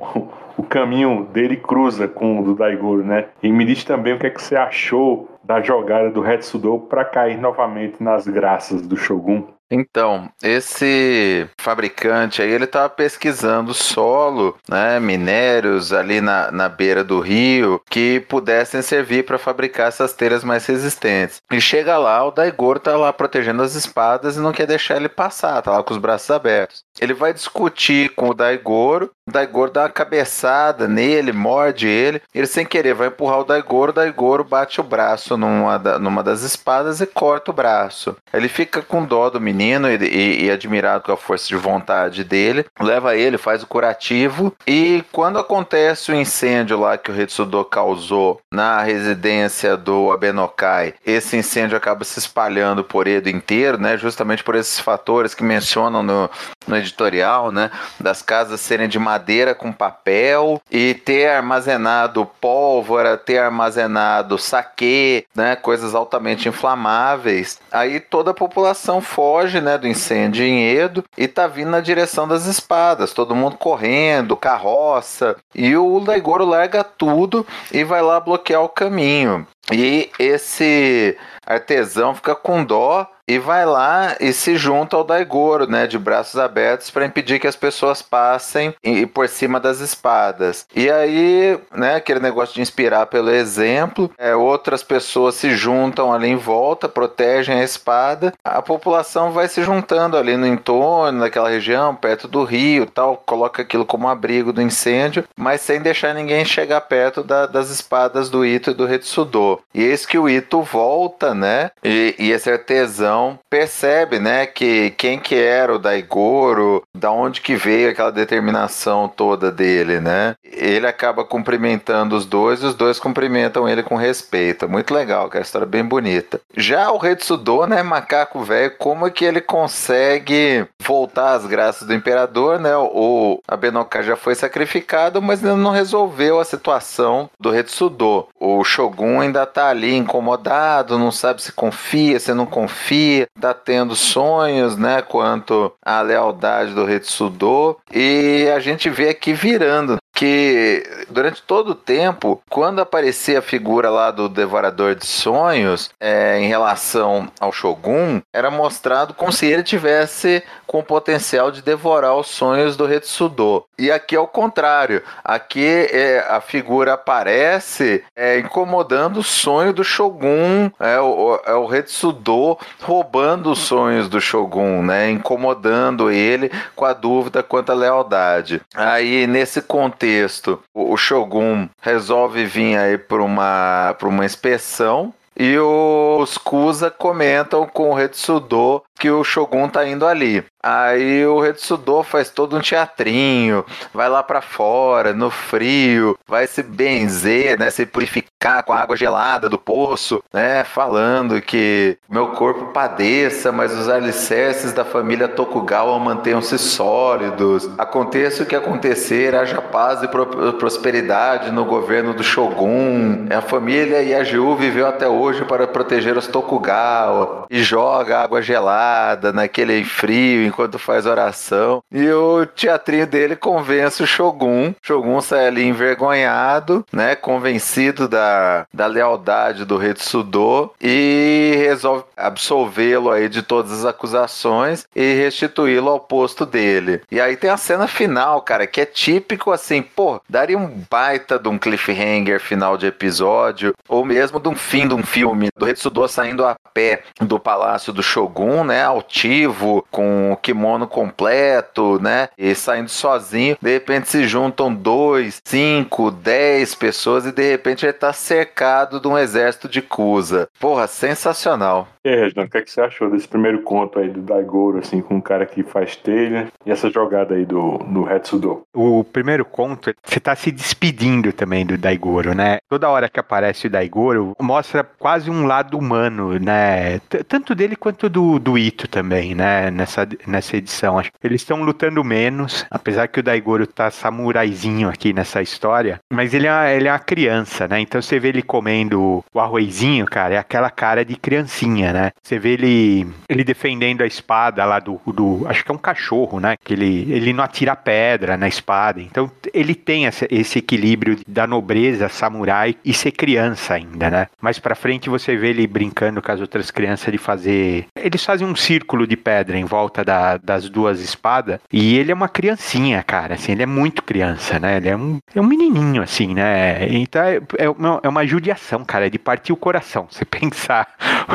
o caminho dele cruza com o do Daigoro, né? E me diz também o que é que você achou da jogada do Hetsudo para cair novamente nas graças do Shogun. Então, esse fabricante aí, ele estava pesquisando solo, né, minérios ali na, na beira do rio que pudessem servir para fabricar essas telhas mais resistentes. E chega lá, o Daigoro tá lá protegendo as espadas e não quer deixar ele passar, tá lá com os braços abertos. Ele vai discutir com o Daigoro, Daigoro dá uma cabeçada nele, morde ele, ele sem querer vai empurrar o Daigoro, o Daigoro bate o braço numa, da, numa das espadas e corta o braço. Ele fica com dó do menino e, e, e, admirado com a força de vontade dele, leva ele, faz o curativo e quando acontece o incêndio lá que o Ritsudo causou na residência do Abenokai, esse incêndio acaba se espalhando por Edo inteiro, né? Justamente por esses fatores que mencionam no, no editorial, né? Das casas serem de madeira com papel e ter armazenado pólvora, ter armazenado saque, né? Coisas altamente inflamáveis. Aí toda a população foge foge né, do incêndio em Edo e tá vindo na direção das espadas, todo mundo correndo, carroça, e o Daigoro larga tudo e vai lá bloquear o caminho. E esse artesão fica com dó e vai lá e se junta ao Daigoro, né, de braços abertos para impedir que as pessoas passem e, por cima das espadas. E aí, né, aquele negócio de inspirar pelo exemplo, é, outras pessoas se juntam ali em volta, protegem a espada, a população vai se juntando ali no entorno daquela região, perto do rio, tal, coloca aquilo como abrigo do incêndio, mas sem deixar ninguém chegar perto da, das espadas do Ito e do Retsudo. E eis que o Ito volta, né, e, e esse artesão percebe, né, que quem que era o Daigoro, da onde que veio aquela determinação toda dele, né? Ele acaba cumprimentando os dois e os dois cumprimentam ele com respeito. Muito legal, que é uma história bem bonita. Já o Retsudo, né, macaco velho, como é que ele consegue voltar às graças do imperador, né? O Abenoka já foi sacrificado, mas não resolveu a situação do Retsudo. O Shogun ainda tá ali incomodado, não sabe se confia, se não confia está tendo sonhos, né, quanto à lealdade do Retsudo, e a gente vê aqui virando que durante todo o tempo, quando aparecia a figura lá do Devorador de Sonhos é, em relação ao Shogun, era mostrado como se ele tivesse com o potencial de devorar os sonhos do Retsudo. E aqui é o contrário. Aqui é, a figura aparece é, incomodando o sonho do Shogun, é o, é o Retsudo roubando os sonhos do Shogun, né? incomodando ele com a dúvida quanto à lealdade. Aí, nesse contexto, contexto, o Shogun resolve vir aí para uma, uma inspeção e os Kusa comentam com o Retsudo que o Shogun tá indo ali. Aí o Retsudo faz todo um teatrinho, vai lá para fora, no frio, vai se benzer, né, se purificar com a água gelada do poço, né, falando que meu corpo padeça, mas os alicerces da família Tokugawa mantenham-se sólidos. Aconteça o que acontecer, haja paz e prosperidade no governo do Shogun. A família Yaju viveu até hoje para proteger os Tokugawa e joga água gelada naquele frio, enquanto faz oração. E o teatrinho dele convence o Shogun. O Shogun sai ali envergonhado, né? Convencido da, da lealdade do Retsudo e resolve absolvê-lo aí de todas as acusações e restituí-lo ao posto dele. E aí tem a cena final, cara, que é típico assim, pô, daria um baita de um cliffhanger final de episódio, ou mesmo de um fim de um filme, do Retsudo saindo a pé do palácio do Shogun, né? Né, altivo, com o kimono completo, né, e saindo sozinho, de repente se juntam dois, cinco, dez pessoas e de repente ele tá cercado de um exército de Kusa. Porra, sensacional. E aí, Reginaldo, o que, é que você achou desse primeiro conto aí do Daigoro, assim, com um cara que faz telha e essa jogada aí do, do Hetsudo? O primeiro conto, você tá se despedindo também do Daigoro, né? Toda hora que aparece o Daigoro, mostra quase um lado humano, né? T tanto dele quanto do, do Ito também, né? Nessa, nessa edição. Acho eles estão lutando menos, apesar que o Daigoro tá samuraizinho aqui nessa história, mas ele é, ele é uma criança, né? Então você vê ele comendo o arrozinho, cara, é aquela cara de criancinha, né? Você vê ele, ele defendendo a espada lá do, do. Acho que é um cachorro, né? Que ele, ele não atira pedra na espada. Então ele tem esse, esse equilíbrio da nobreza samurai e ser criança ainda, né? Mais pra frente você vê ele brincando com as outras crianças de fazer. Eles fazem um círculo de pedra em volta da, das duas espadas. E ele é uma criancinha, cara. Assim, ele é muito criança, né? Ele é um, é um menininho, assim, né? Então é, é, uma, é uma judiação, cara. É de partir o coração. Você pensar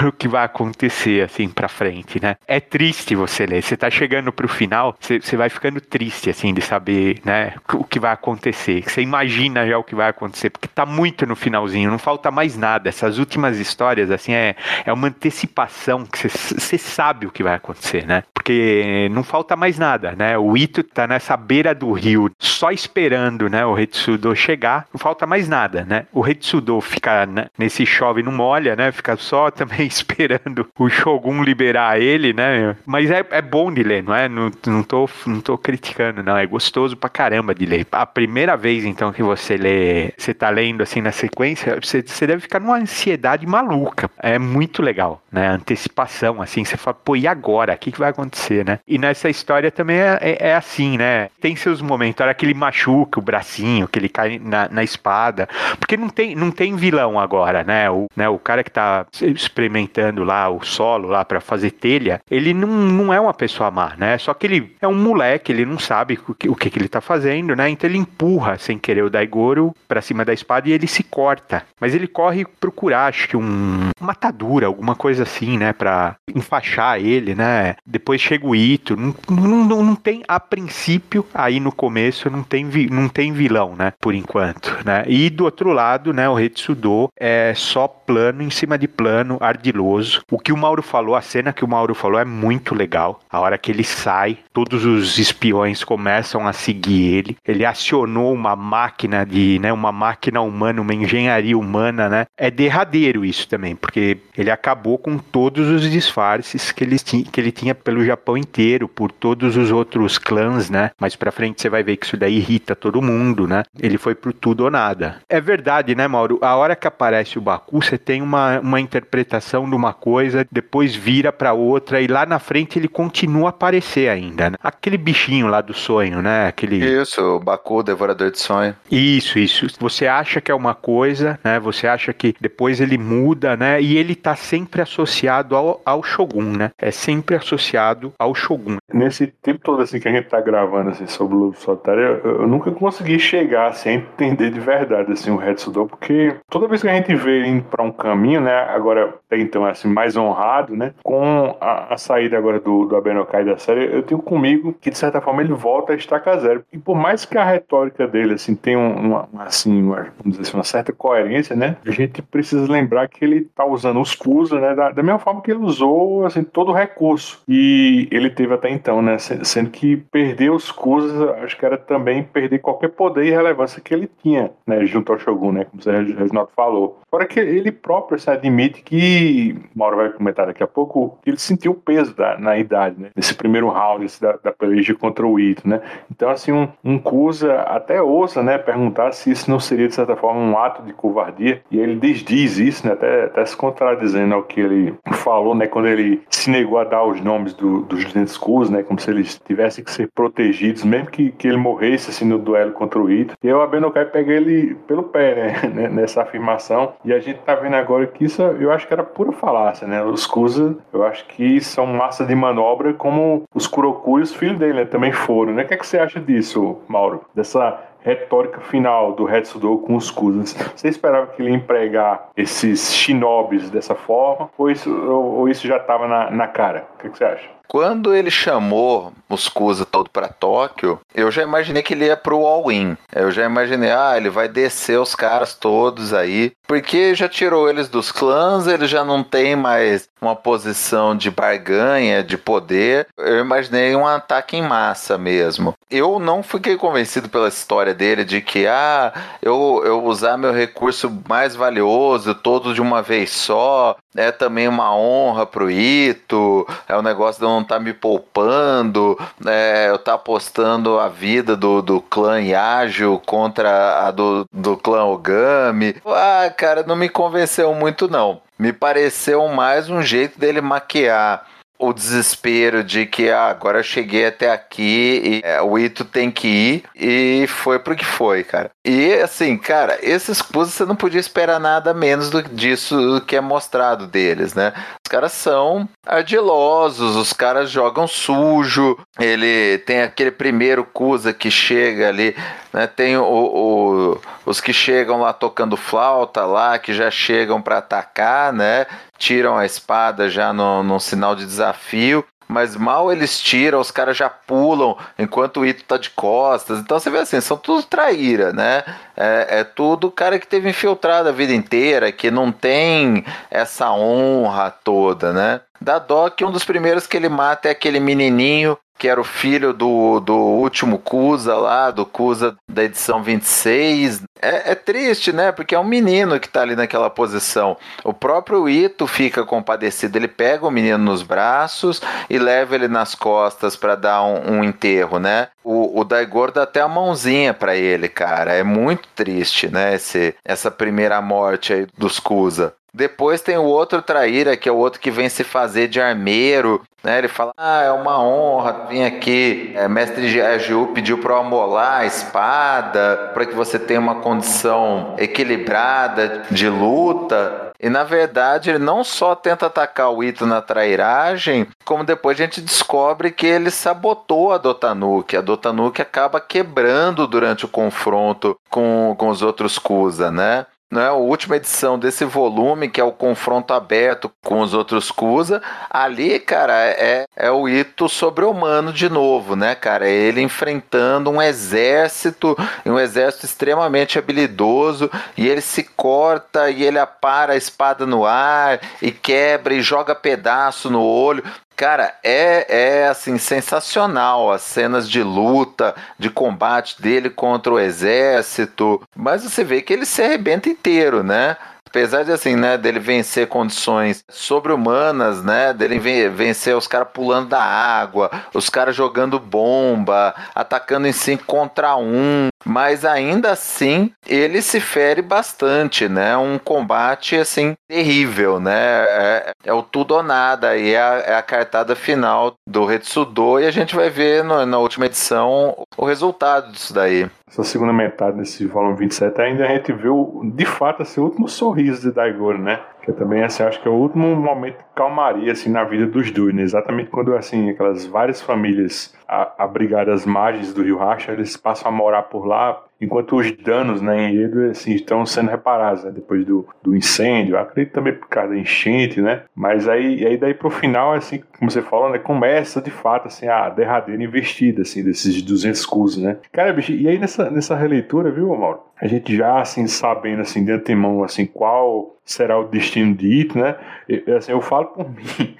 o que vai acontecer assim para frente, né? É triste você ler. Você tá chegando pro final, você, vai ficando triste assim de saber, né, o que vai acontecer. Você imagina já o que vai acontecer, porque tá muito no finalzinho, não falta mais nada. Essas últimas histórias assim é, é uma antecipação que você, você sabe o que vai acontecer, né? Porque não falta mais nada, né? O Ito tá nessa beira do rio, só esperando, né, o Retsudo chegar. Não falta mais nada, né? O Retsudo fica né, nesse chove não molha, né? Fica só também esperando esperando o Shogun liberar ele, né? Mas é, é bom de ler, não é? Não, não, tô, não tô criticando, não. É gostoso pra caramba de ler. A primeira vez, então, que você lê, você tá lendo assim na sequência, você, você deve ficar numa ansiedade maluca. É muito legal, né? antecipação, assim, você fala, pô, e agora? O que, que vai acontecer, né? E nessa história também é, é, é assim, né? Tem seus momentos, a hora que ele machuca o bracinho, que ele cai na, na espada. Porque não tem, não tem vilão agora, né? O, né? o cara que tá experimentando lá o solo lá para fazer telha, ele não, não é uma pessoa má, né? Só que ele é um moleque, ele não sabe o que, o que, que ele tá fazendo, né? Então ele empurra sem querer o Daigoro para cima da espada e ele se corta. Mas ele corre procurar, acho que um matadura, alguma coisa assim, né? Pra enfaixar ele, né? Depois chega o Ito. Não, não, não, tem, a princípio, aí no começo, não tem, não tem vilão, né? Por enquanto, né? E do outro lado, né? O Retsudo é só plano em cima de plano, ardiloso. O que o Mauro falou, a cena que o Mauro falou é muito legal. A hora que ele sai, todos os espiões começam a seguir ele. Ele acionou uma máquina de, né, uma máquina humana, uma engenharia humana, né? É derradeiro isso também, porque ele acabou com todos os disfarces que ele tinha, que ele tinha pelo Japão inteiro, por todos os outros clãs, né? Mais para frente você vai ver que isso daí irrita todo mundo, né? Ele foi pro tudo ou nada. É verdade, né, Mauro? A hora que aparece o Baku, você tem uma, uma interpretação de uma coisa, depois vira para outra e lá na frente ele continua a aparecer ainda, né? Aquele bichinho lá do sonho, né? Aquele Isso, o Baku, devorador de sonho. Isso, isso. Você acha que é uma coisa, né? Você acha que depois ele muda, né? E ele tá sempre associado ao, ao Shogun, né? É sempre associado ao Shogun. Nesse tempo todo assim que a gente tá gravando assim sobre o Lobo Solitário, eu, eu nunca consegui chegar assim, a entender de verdade assim o Hetsudo, porque toda vez que a gente vê ele indo para um caminho, né? Agora então assim mais honrado, né? Com a, a saída agora do, do Abenokai da série, eu tenho comigo que de certa forma ele volta a estaca zero. E por mais que a retórica dele assim tenha uma, assim, uma, vamos dizer assim, uma certa coerência, né? A gente precisa lembrar que ele tá usando os Kusa, né? Da, da mesma forma que ele usou assim todo o recurso. E ele teve até então, né? Sendo que perder os Kusa, acho que era também perder qualquer poder e relevância que ele tinha, né? Junto ao Shogun, né? Como o Reginaldo falou. Fora que ele próprio se admite que, Mauro vai comentar daqui a pouco, ele sentiu o peso da, na idade, né? Nesse primeiro round esse da, da peleja contra o Ito, né? Então, assim, um, um Kusa até ousa, né? Perguntar se isso não seria, de certa forma, um ato de covardia. E ele desdiz isso, né? Até, até se contradizendo ao que ele falou, né? Quando ele se negou a dar os nomes do, dos 200 Kusa, né? Como se eles tivessem que ser protegidos, mesmo que, que ele morresse, assim, no duelo contra o Ito. E o Abenokai pega ele pelo pé, né? Nessa afirmação. E a gente tá vendo agora que isso, eu acho que era pura falácia, né? Os Kusa, eu acho que são massa de manobra como os Kuroku e os filhos dele, né? Também foram, né? O que, é que você acha disso, Mauro? Dessa retórica final do Hetsudo com os Kuzans. Você esperava que ele ia empregar esses shinobis dessa forma, ou isso, ou, ou isso já estava na, na cara? O que, que você acha? Quando ele chamou os Kusa todo para Tóquio, eu já imaginei que ele ia pro all-in. Eu já imaginei, ah, ele vai descer os caras todos aí, porque já tirou eles dos clãs, ele já não tem mais uma posição de barganha, de poder. Eu imaginei um ataque em massa mesmo. Eu não fiquei convencido pela história dele de que, ah, eu, eu usar meu recurso mais valioso todo de uma vez só, é também uma honra pro Ito, é um negócio de não estar tá me poupando, é, eu tá apostando a vida do, do clã Yagyu contra a do, do clã Ogami. Ah, cara, não me convenceu muito não. Me pareceu mais um jeito dele maquiar o desespero de que ah, agora eu cheguei até aqui e é, o Ito tem que ir e foi pro que foi, cara. E assim, cara, esses Cus você não podia esperar nada menos do, disso do que é mostrado deles, né? Os caras são ardilosos, os caras jogam sujo. Ele tem aquele primeiro Kusa que chega ali, né? Tem o, o, os que chegam lá tocando flauta lá, que já chegam para atacar, né? tiram a espada já no, no sinal de desafio mas mal eles tiram, os caras já pulam enquanto o Ito tá de costas. Então você vê assim, são tudo traíra, né? É, é tudo cara que teve infiltrado a vida inteira, que não tem essa honra toda, né? Da que um dos primeiros que ele mata é aquele menininho que era o filho do, do último Cusa lá, do Cusa da edição 26. É, é triste, né? Porque é um menino que tá ali naquela posição. O próprio Ito fica compadecido, ele pega o menino nos braços e leva ele nas costas para dar um, um, enterro, né? O, o Daigor dá até a mãozinha para ele, cara. É muito triste, né? Esse, essa primeira morte aí dos Cusa. Depois tem o outro traíra, que é o outro que vem se fazer de armeiro, né? Ele fala: Ah, é uma honra vir aqui. É, mestre Agiu pediu para eu amolar a espada, para que você tenha uma condição equilibrada de luta. E na verdade ele não só tenta atacar o Ito na trairagem, como depois a gente descobre que ele sabotou a Dotanuki. A Dotanuki acaba quebrando durante o confronto com, com os outros Kusa, né? Né, a última edição desse volume, que é o confronto aberto com os outros Kusa, ali, cara, é, é o Ito sobre-humano de novo, né, cara? É ele enfrentando um exército, um exército extremamente habilidoso, e ele se corta e ele apara a espada no ar e quebra e joga pedaço no olho. Cara, é, é assim sensacional as cenas de luta, de combate dele contra o exército, mas você vê que ele se arrebenta inteiro, né? Apesar de assim, né, dele vencer condições sobre-humanas, né, dele vencer os caras pulando da água, os caras jogando bomba, atacando em 5 contra 1, um, mas ainda assim ele se fere bastante, né, um combate assim terrível, né, é, é o tudo ou nada e é a, é a cartada final do Retsudo e a gente vai ver no, na última edição o resultado disso daí essa segunda metade desse volume 27, ainda a gente viu de fato esse último sorriso de Daigoro, né? Que também assim, acho que é o último momento de calmaria assim na vida dos dois, né? Exatamente quando assim aquelas várias famílias abrigadas às margens do Rio Racha, eles passam a morar por lá enquanto os danos né, em Edo assim, estão sendo reparados né, depois do, do incêndio, acredito também por causa da enchente, né? Mas aí, aí daí pro final, assim, como você falou, né, começa de fato assim, a derradeira investida assim, desses 200 cursos, né? Cara, bicho, e aí nessa, nessa releitura, viu, Mauro? A gente já assim sabendo assim de antemão assim qual será o destino de Ito, né? Eu, assim, eu falo por mim.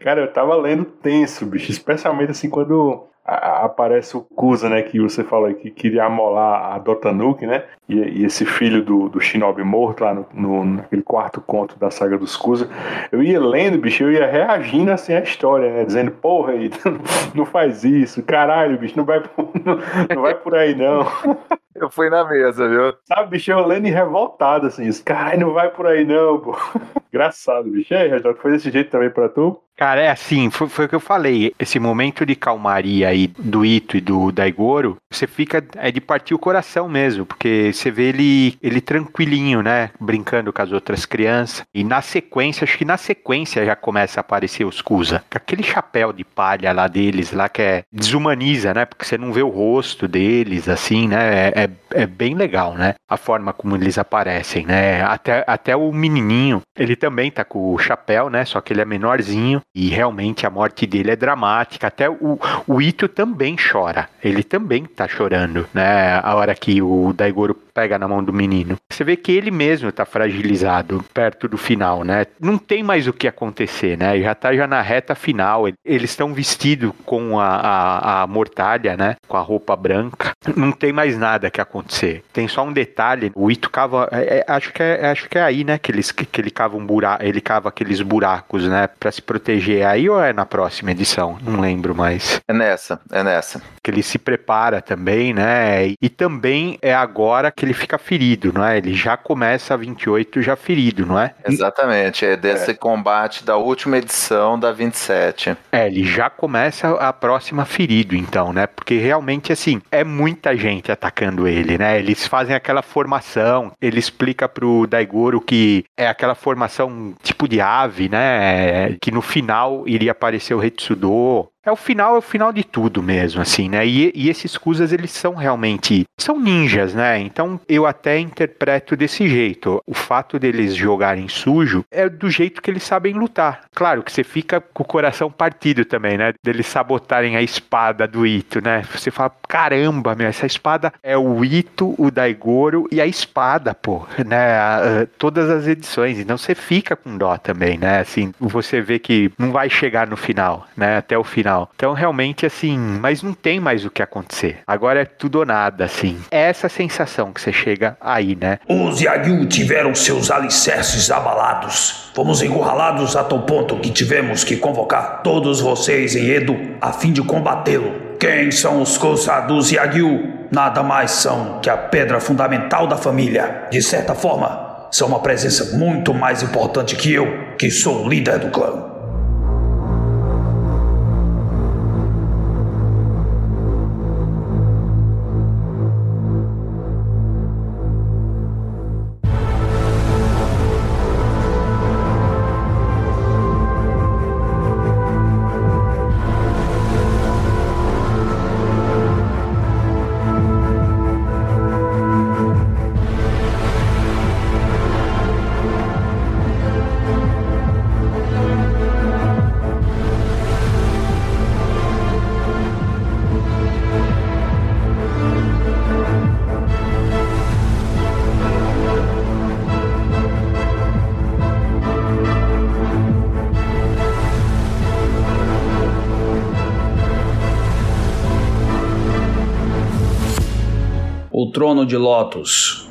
Cara, eu tava lendo tenso, bicho, especialmente assim quando aparece o Kusa, né, que você falou que queria amolar a Dotanuki, né, e, e, esse filho do, do Shinobi morto lá no, no, naquele quarto conto da saga dos Kusa, eu ia lendo, bicho, eu ia reagindo assim à história, né, dizendo, porra, aí, não faz isso, caralho, bicho, não vai, não, não vai por aí não. Eu fui na mesa, viu? Sabe, bicho, eu lendo e revoltado, assim, isso, caralho, não vai por aí não, pô. Engraçado, bicho. E aí, Reginaldo, foi desse jeito também pra tu? Cara, é assim, foi, foi o que eu falei. Esse momento de calmaria aí do Ito e do Daigoro, você fica. É de partir o coração mesmo, porque você vê ele, ele tranquilinho, né? Brincando com as outras crianças. E na sequência, acho que na sequência já começa a aparecer os. Com aquele chapéu de palha lá deles, lá que é. desumaniza, né? Porque você não vê o rosto deles, assim, né? É, é, é bem legal, né? A forma como eles aparecem, né? Até, até o menininho, ele também tá com o chapéu, né? Só que ele é menorzinho. E realmente a morte dele é dramática. Até o, o Ito também chora. Ele também tá chorando, né? A hora que o Daigoro pega na mão do menino. Você vê que ele mesmo tá fragilizado perto do final, né? Não tem mais o que acontecer, né? Já tá já na reta final. Eles estão vestidos com a, a, a mortalha, né? Com a roupa branca. Não tem mais nada que acontecer. Tem só um detalhe. O Ito cava. É, é, acho, que é, acho que é aí, né? Que, eles, que, que ele cava um buraco. Ele cava aqueles buracos, né? Pra se proteger. É aí ou é na próxima edição? Não lembro mais. É nessa, é nessa. Que ele se prepara também, né? E, e também é agora que ele fica ferido, não é? Ele já começa a 28 já ferido, não é? Exatamente, é desse é. combate da última edição da 27. É, ele já começa a próxima ferido, então, né? Porque realmente, assim, é muita gente atacando ele, né? Eles fazem aquela formação, ele explica pro Daigoro que é aquela formação tipo de ave, né? Que no final iria aparecer o Retsudo, é o final, é o final de tudo mesmo, assim, né? E, e esses Kuzas, eles são realmente, são ninjas, né? Então eu até interpreto desse jeito. O fato deles jogarem sujo é do jeito que eles sabem lutar. Claro que você fica com o coração partido também, né? Deles sabotarem a espada do Ito, né? Você fala, caramba, meu, essa espada é o Ito, o Daigoro e a espada, pô, né? todas as edições. Então você fica com dó também, né? Assim, você vê que não vai chegar no final, né? Até o final Então, realmente, assim, mas não tem mais o que acontecer. Agora é tudo ou nada, assim. É essa sensação que você chega aí, né? Os Yagyu tiveram seus alicerces abalados. Fomos encurralados a tal ponto que tivemos que convocar todos vocês em Edo a fim de combatê-lo. Quem são os Kosa dos Yagyu? Nada mais são que a pedra fundamental da família. De certa forma, são uma presença muito mais importante que eu, que sou o líder do clã.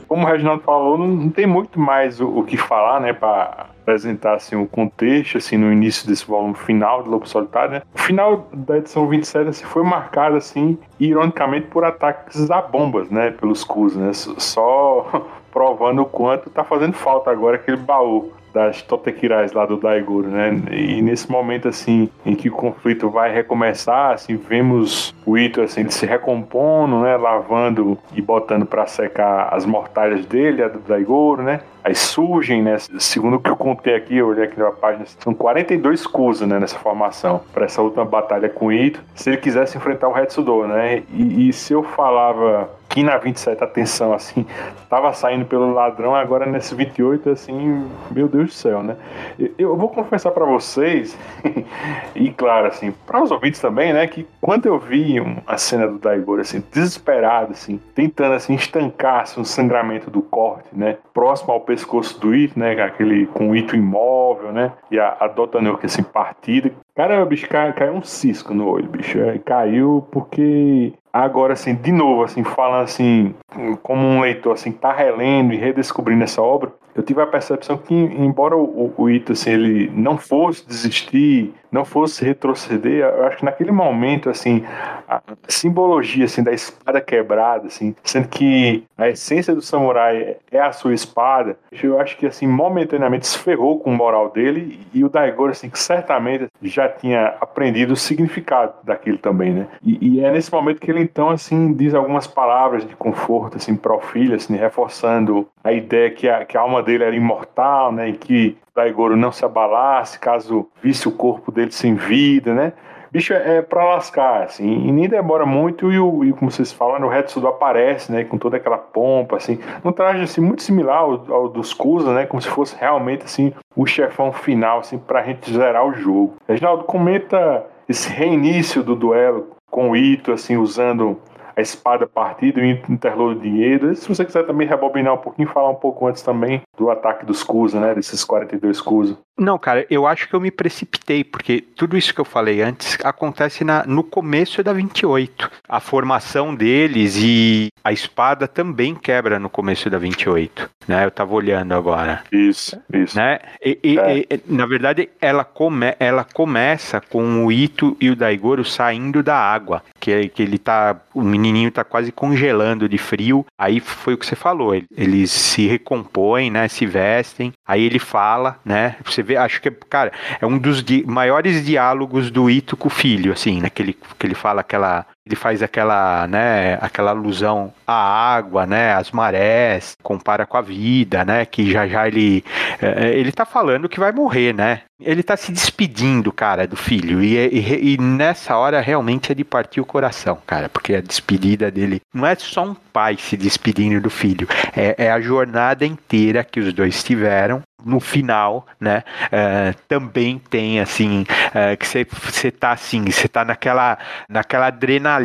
Como o Reginaldo falou, não, não tem muito mais o, o que falar, né, para apresentar assim, o contexto assim, no início desse volume final de Lobo Solitário. Né? O final da edição 27 assim, foi marcado, assim, ironicamente, por ataques a bombas né, pelos Cus, né? só provando o quanto tá fazendo falta agora aquele baú das Totekirais lá do Daigoro, né? E nesse momento, assim, em que o conflito vai recomeçar, assim, vemos o Ito, assim, se recompondo, né? Lavando e botando para secar as mortalhas dele, a do Daigoro, né? Aí surgem, né? Segundo o que eu contei aqui, eu olhei aqui na página, são 42 Kusa, né? Nessa formação, para essa última batalha com o Ito, se ele quisesse enfrentar o Retsudo, né? E, e se eu falava que na 27 a tensão, assim, tava saindo pelo ladrão, agora nesse 28, assim, meu Deus do céu, né? Eu, eu vou confessar para vocês, e claro, assim, para os ouvintes também, né, que quando eu vi a cena do Daigoro, assim, desesperado, assim, tentando, assim, estancar assim, o sangramento do corte, né, próximo ao pescoço do Ito, né, aquele com o Ito imóvel, né, e a, a Dotanuki, assim, partida, Cara, bicho, caiu, caiu um cisco no olho, bicho. É, caiu porque Agora, assim, de novo, assim, falando assim, como um leitor, assim, tá relendo e redescobrindo essa obra, eu tive a percepção que, embora o, o Ito, assim, ele não fosse desistir, não fosse retroceder, eu acho que naquele momento, assim, a simbologia, assim, da espada quebrada, assim, sendo que a essência do samurai é a sua espada, eu acho que, assim, momentaneamente ferrou com o moral dele e o Daigoro, assim, que certamente já tinha aprendido o significado daquilo também, né? E, e é nesse momento que ele, então, assim, diz algumas palavras de conforto, assim, pro filho, assim, reforçando a ideia que a, que a alma dele era imortal, né? E que Daigoro não se abalasse caso visse o corpo dele sem vida, né? Bicho, é, é pra lascar, assim, e nem demora muito e, o, e como vocês falam, o Retsudo aparece, né, com toda aquela pompa, assim, um traje, assim, muito similar ao, ao dos Kusa, né, como se fosse realmente, assim, o chefão final, assim, pra gente zerar o jogo. Reginaldo, comenta esse reinício do duelo com o Ito, assim, usando a espada partida o interlúdio de dinheiro. Se você quiser também rebobinar um pouquinho, falar um pouco antes também do ataque dos Kusa, né? Desses 42 Kusa. Não, cara, eu acho que eu me precipitei, porque tudo isso que eu falei antes acontece na, no começo da 28. A formação deles e a espada também quebra no começo da 28, né? Eu tava olhando agora. Isso, isso. Né? E, e, é. e, na verdade, ela, come, ela começa com o Ito e o Daigoro saindo da água, que, que ele tá, o menininho tá quase congelando de frio. Aí foi o que você falou, eles se recompõem, né? Se vestem. Aí ele fala, né? Você vê, acho que, cara, é um dos di maiores diálogos do Ito com o filho, assim, né? Que ele fala aquela ele faz aquela, né, aquela alusão à água, né, às marés, compara com a vida, né, que já já ele é, ele tá falando que vai morrer, né? Ele tá se despedindo, cara, do filho. E, e, e, nessa hora realmente é de partir o coração, cara, porque a despedida dele não é só um pai se despedindo do filho, é, é a jornada inteira que os dois tiveram. No final, né, uh, também tem assim uh, que você tá assim, você tá naquela naquela adrenalina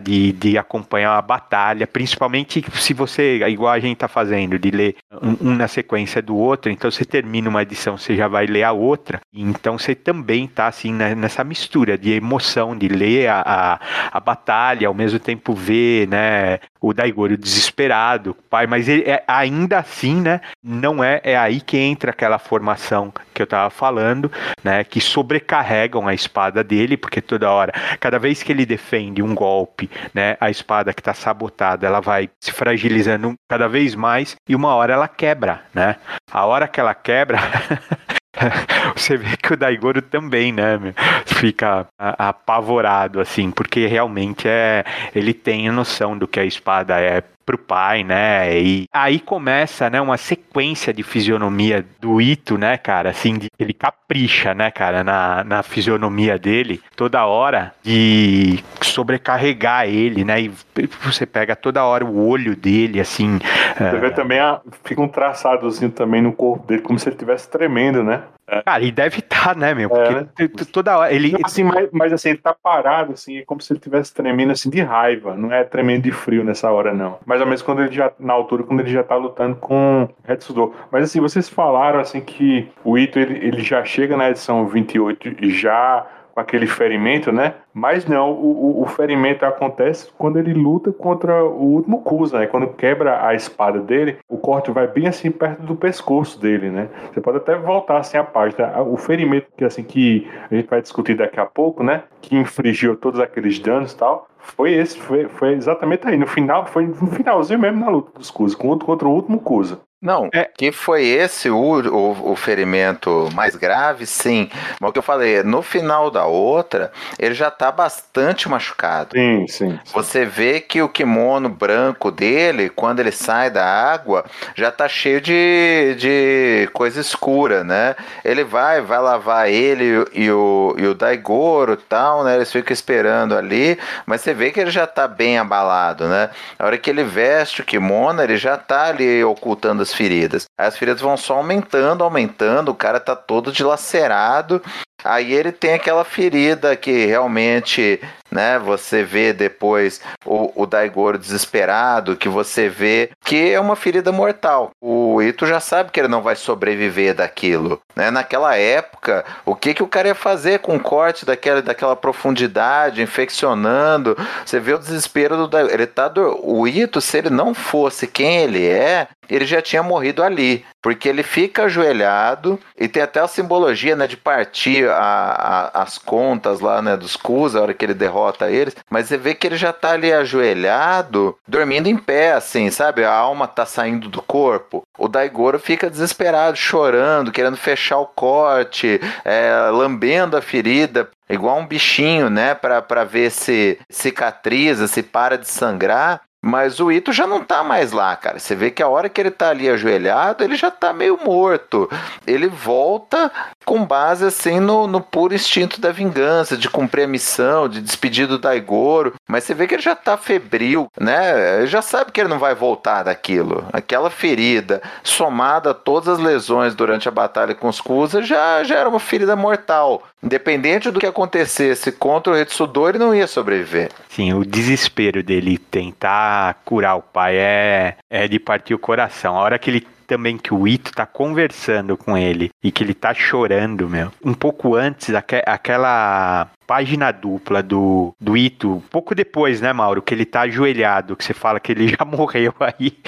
de, de acompanhar a batalha, principalmente se você igual a gente tá fazendo de ler um, um na sequência do outro, então você termina uma edição, você já vai ler a outra, então você também tá assim nessa mistura de emoção de ler a, a, a batalha, ao mesmo tempo ver, né, o Daigoro desesperado, pai, mas ele é, ainda assim, né, não é é aí que entra entra aquela formação que eu estava falando, né, que sobrecarregam a espada dele, porque toda hora, cada vez que ele defende um golpe, né, a espada que está sabotada, ela vai se fragilizando cada vez mais e uma hora ela quebra, né? A hora que ela quebra, você vê que o Daigoro também, né, fica apavorado, assim, porque realmente é, ele tem a noção do que a espada é pro pai, né? E aí começa, né, uma sequência de fisionomia do Ito, né, cara? Assim, de, ele capricha, né, cara, na, na fisionomia dele toda hora de sobrecarregar ele, né? E você pega toda hora o olho dele, assim. Você vê também, a, fica um traçadozinho também no corpo dele, como se ele estivesse tremendo, né? É. Cara, e deve estar, tá, né, meu? Porque é, toda hora. Ele... Não, assim, mas, mas, assim, ele tá parado, assim, é como se ele estivesse tremendo assim de raiva. Não é tremendo de frio nessa hora, não. Mais ou menos quando ele já, na altura, quando ele já tá lutando com Retsudo. Mas assim, vocês falaram assim que o Ito ele, ele já chega na edição 28 já com aquele ferimento, né? Mas não, o, o, ferimento acontece quando ele luta contra o último Kusa, né? Quando quebra a espada dele, o corte vai bem assim perto do pescoço dele, né? Você pode até voltar assim a página. O ferimento que assim que a gente vai discutir daqui a pouco, né? Que infligiu todos aqueles danos e tal, foi esse, foi, foi exatamente aí. No final, foi no finalzinho mesmo na luta dos Kusa, contra o último Kusa. Não, é. que foi esse o, o, o, ferimento mais grave, sim. Mas o que eu falei, no final da outra, ele já tá bastante machucado. Sim, sim, sim. Você vê que o kimono branco dele, quando ele sai da água, já tá cheio de, de coisa escura, né? Ele vai, vai lavar ele e o, e o Daigoro e tal, né? Eles ficam esperando ali, mas você vê que ele já tá bem abalado, né? Na hora que ele veste o kimono, ele já tá ali ocultando as feridas. As feridas vão só aumentando, aumentando, o cara tá todo dilacerado. Aí ele tem aquela ferida que realmente né? Você vê depois o, o Daigoro desesperado, que você vê que é uma ferida mortal. O Ito já sabe que ele não vai sobreviver daquilo, né? Naquela época, o que que o cara ia fazer com o corte daquela, daquela profundidade, infeccionando? Você vê o desespero do Daigoro. Ele tá do... O Ito, se ele não fosse quem ele é, ele já tinha morrido ali. Porque ele fica ajoelhado e tem até a simbologia né, de partir a, a, as contas lá né, dos Kus, a hora que ele derrota eles. Mas você vê que ele já tá ali ajoelhado, dormindo em pé, assim, sabe? A alma tá saindo do corpo. O Daigoro fica desesperado, chorando, querendo fechar o corte, é, lambendo a ferida, igual um bichinho, né? Para ver se cicatriza, se para de sangrar. Mas o Ito já não tá mais lá, cara. Você vê que a hora que ele tá ali ajoelhado, ele já tá meio morto. Ele volta com base assim no, no puro instinto da vingança, de cumprir a missão, de despedir do Daigoro. Mas você vê que ele já tá febril, né? Ele já sabe que ele não vai voltar daquilo. Aquela ferida, somada a todas as lesões durante a batalha com os Kusa, já, já era uma ferida mortal. Independente do que acontecesse contra o Retsudo, ele não ia sobreviver. Sim, o desespero dele tentar curar o pai é, é de partir o coração. A hora que ele também que o Ito tá conversando com ele e que ele tá chorando, meu. Um pouco antes, aqu aquela página dupla do, do Ito, pouco depois, né, Mauro, que ele tá ajoelhado, que você fala que ele já morreu aí.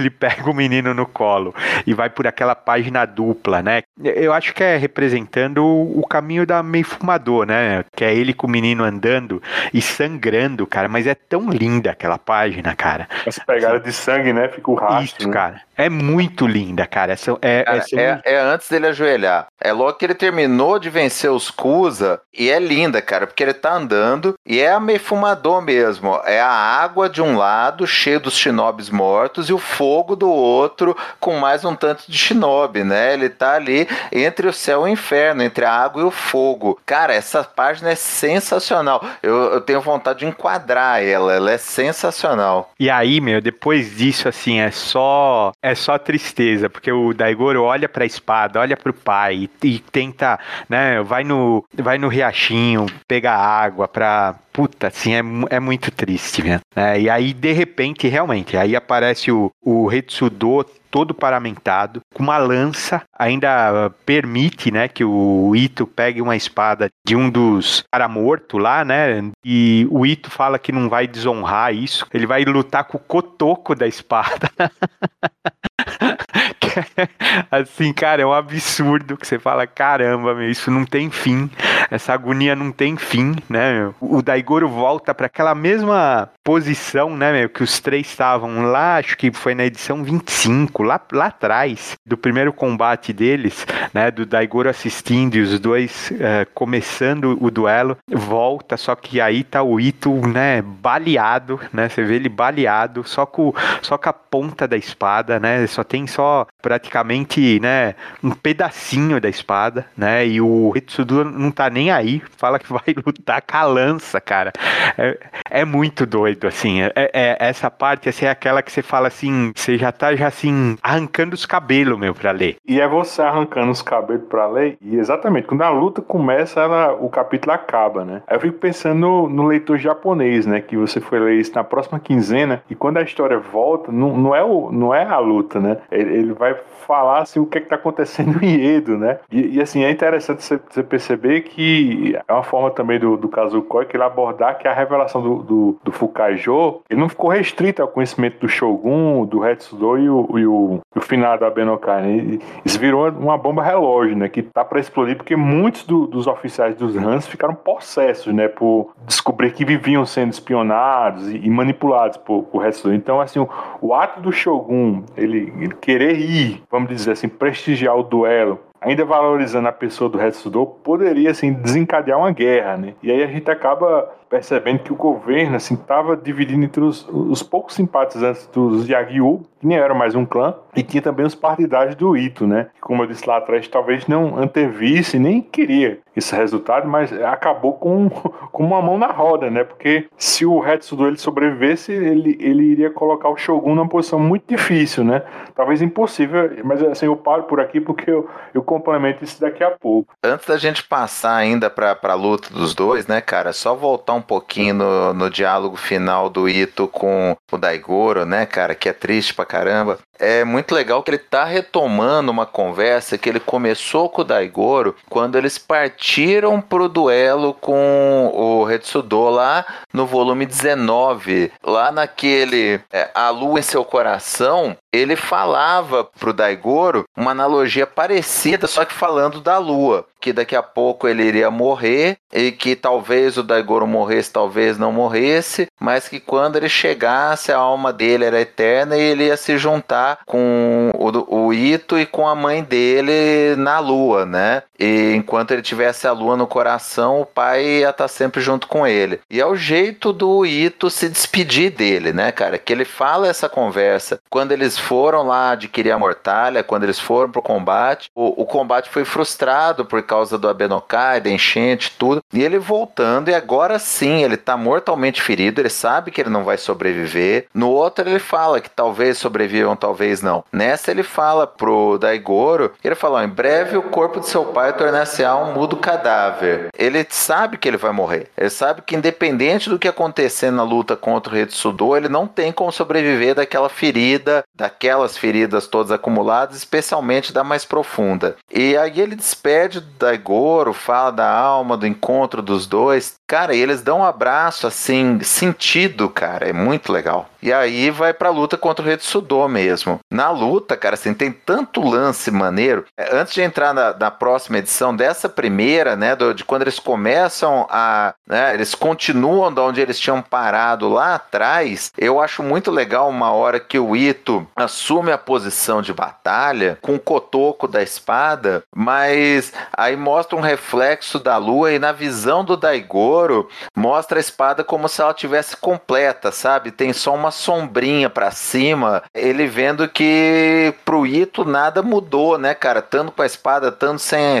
Ele pega o menino no colo e vai por aquela página dupla, né? Eu acho que é representando o caminho da meio fumador, né? Que é ele com o menino andando e sangrando, cara. Mas é tão linda aquela página, cara. Essa pegada de sangue, né? Fica o rastro. Isso, né? cara. É muito linda, cara. Essa, é, cara, é, é, é, antes dele ajoelhar. É logo que ele terminou de vencer os Kusa. E é linda, cara, porque ele tá andando e é a meio fumador mesmo. É a água de um lado, cheio dos shinobis mortos, e o fogo do outro, com mais um tanto de shinobi, né? Ele tá ali entre o céu e o inferno, entre a água e o fogo. Cara, essa página é sensacional. Eu, eu tenho vontade de enquadrar ela. Ela é sensacional. E aí, meu, depois disso, assim, é só. É é só tristeza, porque o Daigoro olha para a espada, olha para o pai e, e, tenta, né, vai no, vai no riachinho, pegar água para puta, assim, é, é muito triste, né? É, e aí, de repente, realmente, aí aparece o, o Retsudo todo paramentado, com uma lança, ainda permite, né, que o Ito pegue uma espada de um dos cara morto lá, né, e o Ito fala que não vai desonrar isso, ele vai lutar com o cotoco da espada. assim, cara, é um absurdo que você fala, caramba, meu, isso não tem fim, essa agonia não tem fim, né? Meu? O Daigoro volta para aquela mesma posição, né, meu, que os três estavam lá, acho que foi na edição 25, lá, lá atrás, do primeiro combate deles, né, do Daigoro assistindo e os dois uh, começando o duelo, volta, só que aí tá o Ito, né, baleado, né, você vê ele baleado, só com, só com a ponta da espada, né, só tem só praticamente, né, um pedacinho da espada, né, e o Hitsudu não tá nem aí, fala que vai lutar com a lança, cara. É, é muito doido, assim, é, é, essa parte, assim, é aquela que você fala assim, você já tá, já assim, arrancando os cabelos, meu, pra ler. E é você arrancando os cabelos pra ler, e exatamente, quando a luta começa, ela, o capítulo acaba, né. Aí eu fico pensando no, no leitor japonês, né, que você foi ler isso na próxima quinzena, e quando a história volta, não, não, é, o, não é a luta, né, ele, ele vai falar assim, o que é está acontecendo no enredo, né? E, e, assim, é interessante você perceber que é uma forma também do, do Kazukoi que ele abordar que a revelação do, do, do Fukaijo, ele não ficou restrito ao conhecimento do Shogun, do Hetsudo e o, e o, o finado Abenokai, né? Isso virou uma bomba relógio, né? Que tá para explodir porque muitos do, dos oficiais dos Hans ficaram possessos, né? Por descobrir que viviam sendo espionados e, e manipulados por, por Hetsudo. Então, assim, o, o ato do Shogun, ele, ele querer ir, vamos dizer assim, prestigiar o duelo ainda valorizando a pessoa do Hetsudo, poderia assim desencadear uma guerra, né? E aí a gente acaba percebendo que o governo assim estava dividindo entre os, os poucos simpatizantes dos Yagyu, que nem era mais um clã, e tinha também os partidários do Ito, né? Que, como eu disse lá atrás, talvez não antevisse, nem queria esse resultado, mas acabou com, com uma mão na roda, né? Porque se o Hetsudo ele sobrevivesse, ele, ele iria colocar o Shogun numa posição muito difícil, né? Talvez impossível, mas assim, eu paro por aqui porque eu, eu complementa isso daqui a pouco. Antes da gente passar ainda pra, pra luta dos dois, né, cara, só voltar um pouquinho no, no diálogo final do Ito com o Daigoro, né, cara, que é triste pra caramba. É muito legal que ele tá retomando uma conversa que ele começou com o Daigoro quando eles partiram pro duelo com o Retsudo lá no volume 19, lá naquele é, A Lua em Seu Coração, ele falava pro Daigoro uma analogia parecida, só que falando da lua, que daqui a pouco ele iria morrer e que talvez o Daigoro morresse, talvez não morresse, mas que quando ele chegasse a alma dele era eterna e ele ia se juntar com o, o Ito e com a mãe dele na lua, né? E enquanto ele tivesse a lua no coração, o pai ia estar sempre junto com ele. E é o jeito do Ito se despedir dele, né, cara? Que ele fala essa conversa quando eles foram lá adquirir a mortalha, quando eles foram pro combate, o, o combate foi frustrado por causa do Abenokai, da enchente, tudo. E ele voltando, e agora sim, ele tá mortalmente ferido, ele sabe que ele não vai sobreviver. No outro, ele fala que talvez sobrevivam, talvez não. Nessa, ele fala pro Daigoro, ele fala: em breve o corpo de seu pai tornar-se-á um mudo cadáver. Ele sabe que ele vai morrer. Ele sabe que, independente do que acontecer na luta contra o Retsudo, ele não tem como sobreviver daquela ferida, daquelas feridas todas acumuladas, especialmente da mais profunda. E aí ele despede do Daigoro, fala da alma, do encontro dos dois. Cara, e eles dão um abraço assim, sentido, cara. É muito legal. E aí vai pra luta contra o Retsudo mesmo. Na luta, cara, assim, tem tanto lance maneiro. É, antes de entrar na, na próxima edição, dessa primeira, né, do, de quando eles começam a. Né, eles continuam de onde eles tinham parado lá atrás, eu acho muito legal uma hora que o Ito assume a posição de batalha com o cotoco da espada, mas aí mostra um reflexo da lua e na visão do Daigoro mostra a espada como se ela tivesse completa, sabe? Tem só uma sombrinha para cima, ele vendo que pro Ito nada mudou, né, cara? Tanto com a espada, tanto sem a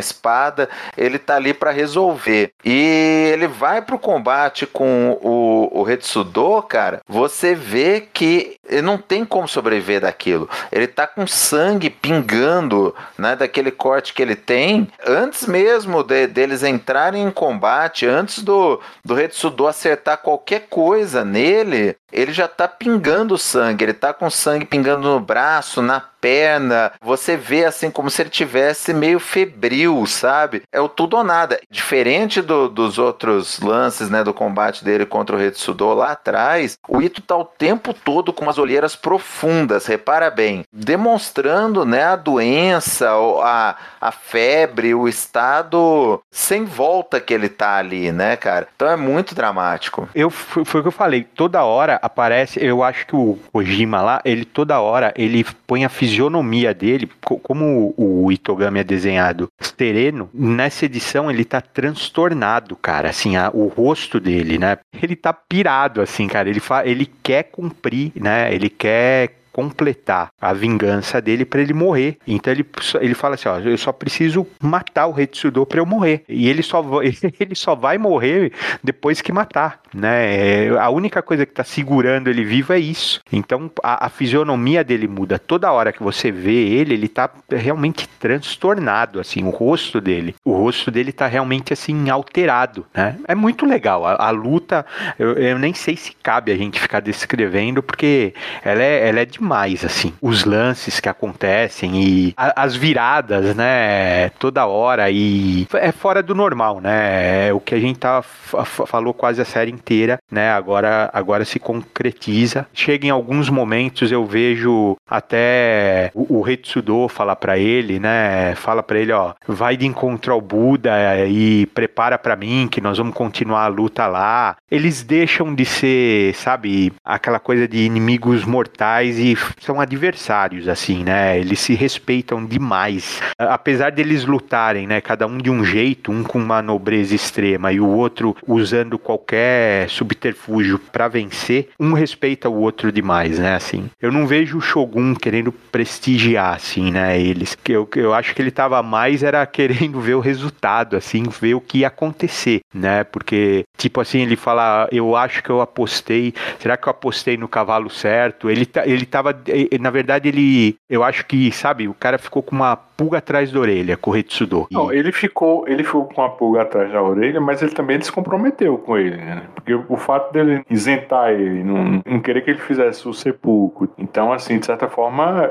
ele tá ali para resolver. E ele vai pro combate com o, o Retsudo, cara, você vê que ele não tem como sobreviver daquilo. Ele tá com sangue pingando, né, daquele corte que ele tem, antes mesmo de, deles entrarem em combate, antes do, do Retsudo acertar qualquer coisa nele, ele já tá pingando sangue, ele tá com sangue pingando no braço, na perna. Você vê assim como se ele tivesse meio febril, sabe? É o tudo ou nada. Diferente do, dos outros lances, né, do combate dele contra o Retsudo lá atrás, o Ito tá o tempo todo com umas olheiras profundas, repara bem, demonstrando, né, a doença, a, a febre, o estado sem volta que ele tá ali, né, cara? Então é muito dramático. Eu foi o que eu falei, toda hora aparece, eu acho que o Kojima lá, ele toda hora ele põe a fisionomia dele, como o Itogami é desenhado sereno, nessa edição ele tá transtornado, cara, assim, a, o rosto dele, né? Ele tá pirado, assim, cara, ele, fa, ele quer cumprir, né? Ele quer completar a vingança dele para ele morrer. Então ele, ele fala assim: ó, eu só preciso matar o Retsudo para eu morrer. E ele só, ele só vai morrer depois que matar, né? É, a única coisa que tá segurando ele vivo é isso. Então a, a fisionomia dele muda. Toda hora que você vê ele, ele tá realmente transtornado, assim, o rosto dele. O rosto dele tá realmente assim alterado, né? É muito legal. A, a luta, eu, eu nem sei se cabe a gente ficar descrevendo, porque ela é, ela é demais demais, assim. Os lances que acontecem e a, as viradas, né? Toda hora e é fora do normal, né? É o que a gente tá, falou quase a série inteira, né? Agora, agora se concretiza. Chega em alguns momentos, eu vejo até o, o Retsudo falar para ele, né? Fala para ele, ó, vai de encontro ao Buda e prepara para mim que nós vamos continuar a luta lá. Eles deixam de ser, sabe, aquela coisa de inimigos mortais e são adversários, assim, né? Eles se respeitam demais. Apesar deles lutarem, né? Cada um de um jeito, um com uma nobreza extrema e o outro usando qualquer subterfúgio para vencer, um respeita o outro demais, né? Assim, eu não vejo o Shogun querendo prestigiar, assim, né? Eles, eu, eu acho que ele tava mais era querendo ver o resultado, assim, ver o que ia acontecer, né? Porque, tipo assim, ele fala, eu acho que eu apostei, será que eu apostei no cavalo certo? Ele tá, ele tá tava. Na verdade, ele. Eu acho que, sabe, o cara ficou com uma pulga atrás da orelha com o Retsudo. Não, ele ficou, ele ficou com a pulga atrás da orelha, mas ele também descomprometeu com ele, né? Porque o fato dele isentar ele, não, não querer que ele fizesse o sepulcro. Então, assim, de certa forma,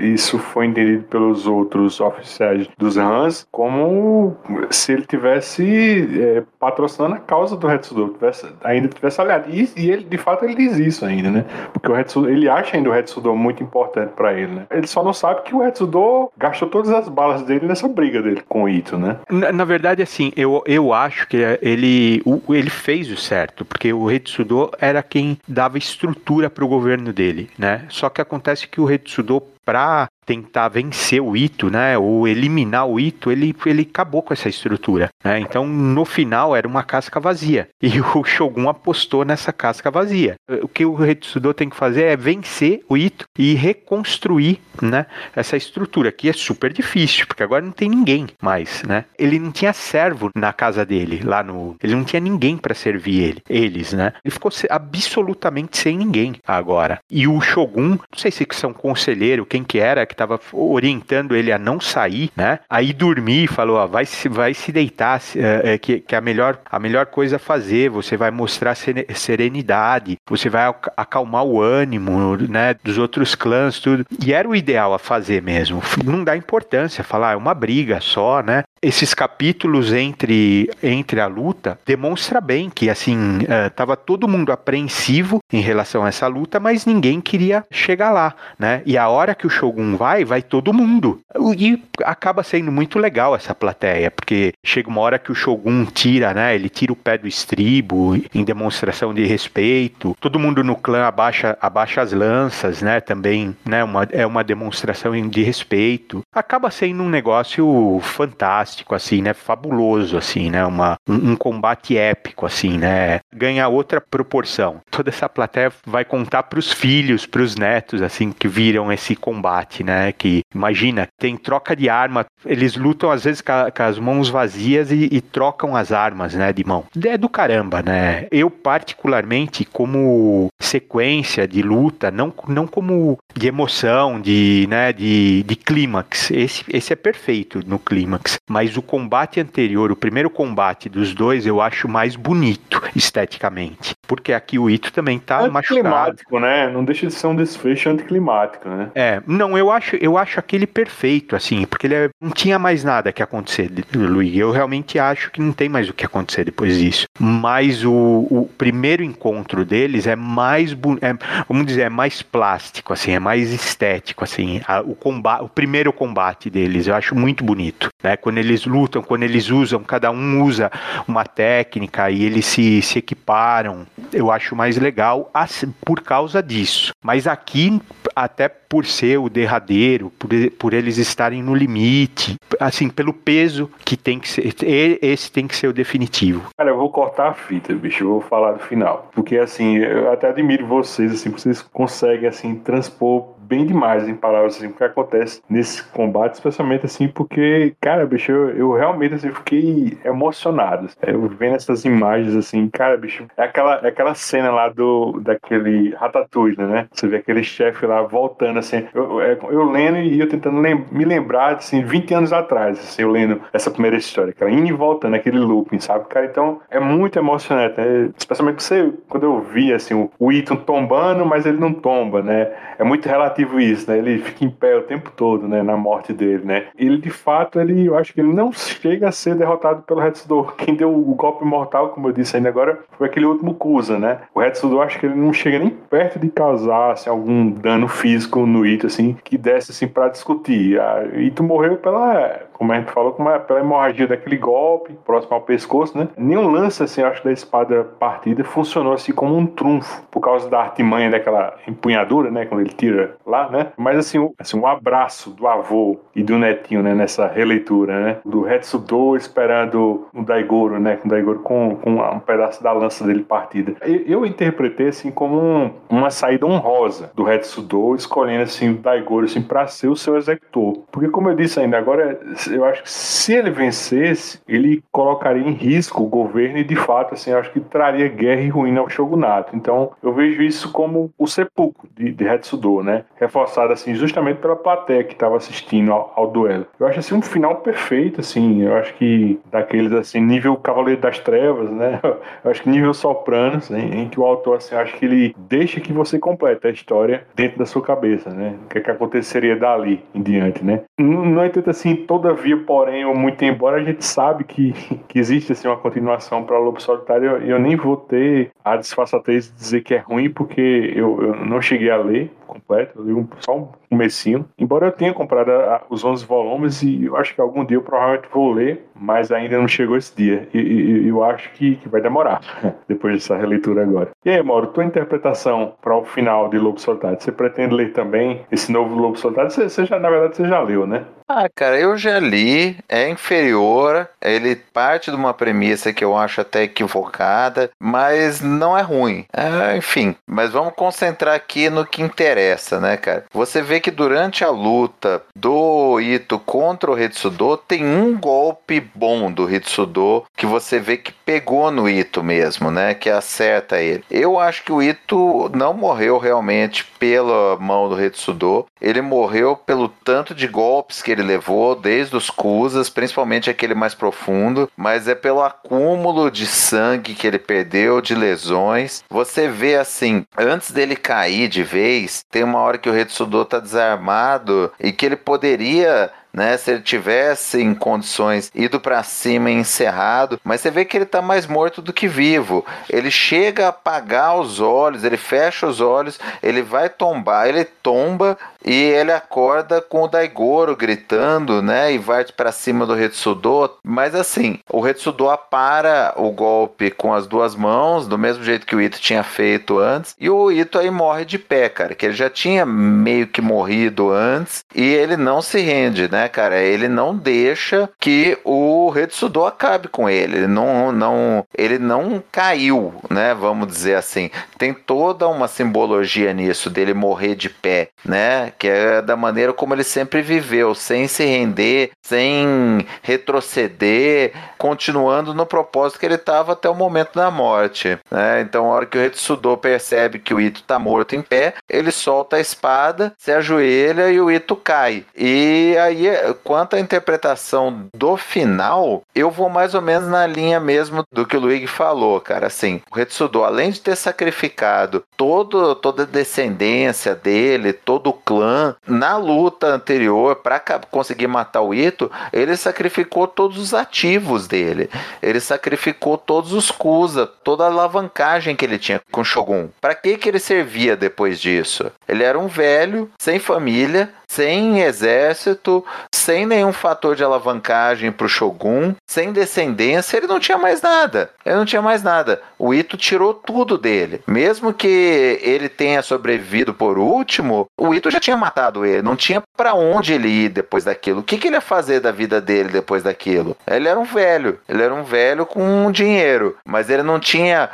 isso foi entendido pelos outros oficiais dos Hans como se ele tivesse é, patrocinando a causa do Retsudo, tivesse, ainda tivesse aliado. E, e, ele, de fato, ele diz isso ainda, né? Porque o Retsudo, ele acha ainda o Retsudo muito importante para ele, né? Ele só não sabe que o Retsudo gastou todas as balas dele nessa briga dele com o Ito, né? Na, na verdade, assim, eu, eu acho que ele, o, ele fez o certo, porque o Retsudo era quem dava estrutura para o governo dele, né? Só que acontece que o Retsudo para tentar vencer o Ito, né, ou eliminar o Ito, ele, ele acabou com essa estrutura. Né? Então, no final, era uma casca vazia. E o Shogun apostou nessa casca vazia. O que o Retsudo tem que fazer é vencer o Ito e reconstruir né, essa estrutura, que é super difícil, porque agora não tem ninguém mais. Né? Ele não tinha servo na casa dele, lá no. Ele não tinha ninguém para servir ele, eles, né? Ele ficou absolutamente sem ninguém agora. E o Shogun, não sei se são conselheiro, quem que era, que estava orientando ele a não sair, né? Aí dormir, falou, ó, vai se, vai se deitar, é, é, que, que a melhor, a melhor coisa a fazer, você vai mostrar serenidade, você vai acalmar o ânimo, né, dos outros clãs, tudo. E era o ideal a fazer mesmo. Não dá importância falar, é uma briga só, né? Esses capítulos entre, entre a luta demonstra bem que assim estava uh, todo mundo apreensivo em relação a essa luta, mas ninguém queria chegar lá, né? E a hora que o Shogun vai, vai todo mundo. E acaba sendo muito legal essa plateia, porque chega uma hora que o Shogun tira, né? Ele tira o pé do estribo em demonstração de respeito. Todo mundo no clã abaixa, abaixa as lanças, né? Também, né? Uma, é uma demonstração de respeito. Acaba sendo um negócio fantástico fantástico, assim, né? Fabuloso, assim, né? Uma, um, um, combate épico, assim, né? Ganha outra proporção. Toda essa plateia vai contar para os filhos, para os netos, assim, que viram esse combate, né? Que imagina, tem troca de arma, eles lutam às vezes com, a, com as mãos vazias e, e, trocam as armas, né? De mão. É do caramba, né? Eu particularmente, como sequência de luta, não, não como de emoção, de, né? De, de clímax. Esse, esse é perfeito no clímax. Mas o combate anterior, o primeiro combate dos dois, eu acho mais bonito esteticamente. Porque aqui o Ito também tá machucado. né? Não deixa de ser um desfecho anticlimático, né? É, não, eu acho, eu acho aquele perfeito, assim, porque ele é, não tinha mais nada que acontecer, Luiz. Eu realmente acho que não tem mais o que acontecer depois disso. Mas o, o primeiro encontro deles é mais, é, vamos dizer, é mais plástico, assim, é mais estético, assim. A, o, combate, o primeiro combate deles, eu acho muito bonito, né? Quando ele eles lutam, quando eles usam, cada um usa uma técnica e eles se, se equiparam. Eu acho mais legal assim, por causa disso. Mas aqui, até por ser o derradeiro, por, por eles estarem no limite, assim, pelo peso que tem que ser, esse tem que ser o definitivo. Cara, eu vou cortar a fita, bicho, eu vou falar do final. Porque, assim, eu até admiro vocês, assim, vocês conseguem, assim, transpor bem demais em palavras assim, o que acontece nesse combate, especialmente assim, porque, cara, bicho, eu, eu realmente assim, fiquei emocionado. Eu vendo essas imagens assim, cara, bicho, é aquela, é aquela cena lá do daquele Ratatouille, né? Você vê aquele chefe lá voltando assim, eu, eu, eu lendo e eu tentando lem me lembrar, assim, 20 anos atrás, assim, eu lendo essa primeira história, cara, indo e voltando, aquele looping, sabe, cara? Então é muito emocionante, né? Especialmente você, quando eu vi, assim, o, o Ethan tombando, mas ele não tomba, né? É muito relativo isso, né? Ele fica em pé o tempo todo, né? Na morte dele, né? Ele, de fato, ele, eu acho que ele não chega a ser derrotado pelo Hetsudor. Quem deu o golpe mortal, como eu disse ainda agora, foi aquele último Kusa, né? O Hetsudor, acho que ele não chega nem perto de causar assim, algum dano físico no Ito, assim, que desse, assim, pra discutir. A Ito morreu pela como a gente falou, como é pela hemorragia daquele golpe próximo ao pescoço, né? Nenhum lance, assim, acho, da espada partida funcionou assim como um trunfo, por causa da artimanha daquela empunhadura, né? Quando ele tira lá, né? Mas, assim, um, assim, um abraço do avô e do netinho, né? Nessa releitura, né? Do Hetsudo esperando o Daigoro, né? Com o Daigoro com, com um pedaço da lança dele partida. Eu, eu interpretei, assim, como um, uma saída honrosa do Hetsudo, escolhendo, assim, o Daigoro, assim, pra ser o seu executor. Porque, como eu disse ainda, agora eu acho que se ele vencesse, ele colocaria em risco o governo e de fato, assim, acho que traria guerra e ruína ao shogunato. Então, eu vejo isso como o sepulcro de, de Hetsudo, né? Reforçado assim justamente pela plateia que estava assistindo ao, ao, duelo. Eu acho assim um final perfeito, assim. Eu acho que daqueles assim nível Cavaleiro das Trevas, né? Eu acho que nível Sopranos, né? em que o autor assim, acho que ele deixa que você complete a história dentro da sua cabeça, né? O que, é que aconteceria dali em diante, né? No, no entanto, assim, todavia, porém, ou muito embora, a gente sabe que, que existe assim uma continuação para Lobo Solitário. Eu, eu nem vou ter a disfarçatez de dizer que é ruim, porque eu, eu não cheguei a ler completo, eu li um, só um comecinho. Embora eu tenha comprado a, os 11 volumes e eu acho que algum dia eu provavelmente vou ler, mas ainda não chegou esse dia. E, e eu acho que, que vai demorar depois dessa releitura agora. E aí, Mauro, tua interpretação para o final de Lobo Solitário, você pretende ler também esse novo Lobo Solitário? Você, você já, na verdade, você já leu, né? Ah, cara, eu já li, é inferior, ele parte de uma premissa que eu acho até equivocada, mas não é ruim. É, enfim, mas vamos concentrar aqui no que interessa, né, cara? Você vê que durante a luta do Ito contra o Hitsudo, tem um golpe bom do Hitsudo que você vê que pegou no Ito mesmo, né, que acerta ele. Eu acho que o Ito não morreu realmente pela mão do Hitsudo, ele morreu pelo tanto de golpes que ele levou, desde os Kusas, principalmente aquele mais profundo, mas é pelo acúmulo de sangue que ele perdeu, de lesões. Você vê assim, antes dele cair de vez, tem uma hora que o Retsudo tá desarmado e que ele poderia né? Se ele tivesse em condições ido para cima e encerrado, mas você vê que ele está mais morto do que vivo. Ele chega a apagar os olhos, ele fecha os olhos, ele vai tombar, ele tomba e ele acorda com o Daigoro gritando, né? E vai para cima do Retsudo. Mas assim, o Retsudo para o golpe com as duas mãos, do mesmo jeito que o Ito tinha feito antes. E o Ito aí morre de pé, cara. Que ele já tinha meio que morrido antes. E ele não se rende, né, cara? Ele não deixa que o Retsudo acabe com ele. Ele não, não, ele não caiu, né? Vamos dizer assim. Tem toda uma simbologia nisso dele morrer de pé, né? Que é da maneira como ele sempre viveu, sem se render, sem retroceder, continuando no propósito que ele estava até o momento da morte. Né? Então, a hora que o Retsudo percebe que o Ito está morto em pé, ele solta a espada, se ajoelha e o Ito cai. E aí, quanto à interpretação do final, eu vou mais ou menos na linha mesmo do que o Luigi falou, cara. Assim, o Retsudo, além de ter sacrificado todo, toda a descendência dele, todo o clã na luta anterior, para conseguir matar o Ito, ele sacrificou todos os ativos dele. Ele sacrificou todos os Kusa, toda a alavancagem que ele tinha com Shogun. Para que, que ele servia depois disso? Ele era um velho, sem família, sem exército, sem nenhum fator de alavancagem para o Shogun, sem descendência, ele não tinha mais nada. Ele não tinha mais nada. O Ito tirou tudo dele. Mesmo que ele tenha sobrevivido por último, o Ito já tinha matado ele. Não tinha para onde ele ir depois daquilo. O que, que ele ia fazer da vida dele depois daquilo? Ele era um velho. Ele era um velho com dinheiro. Mas ele não tinha.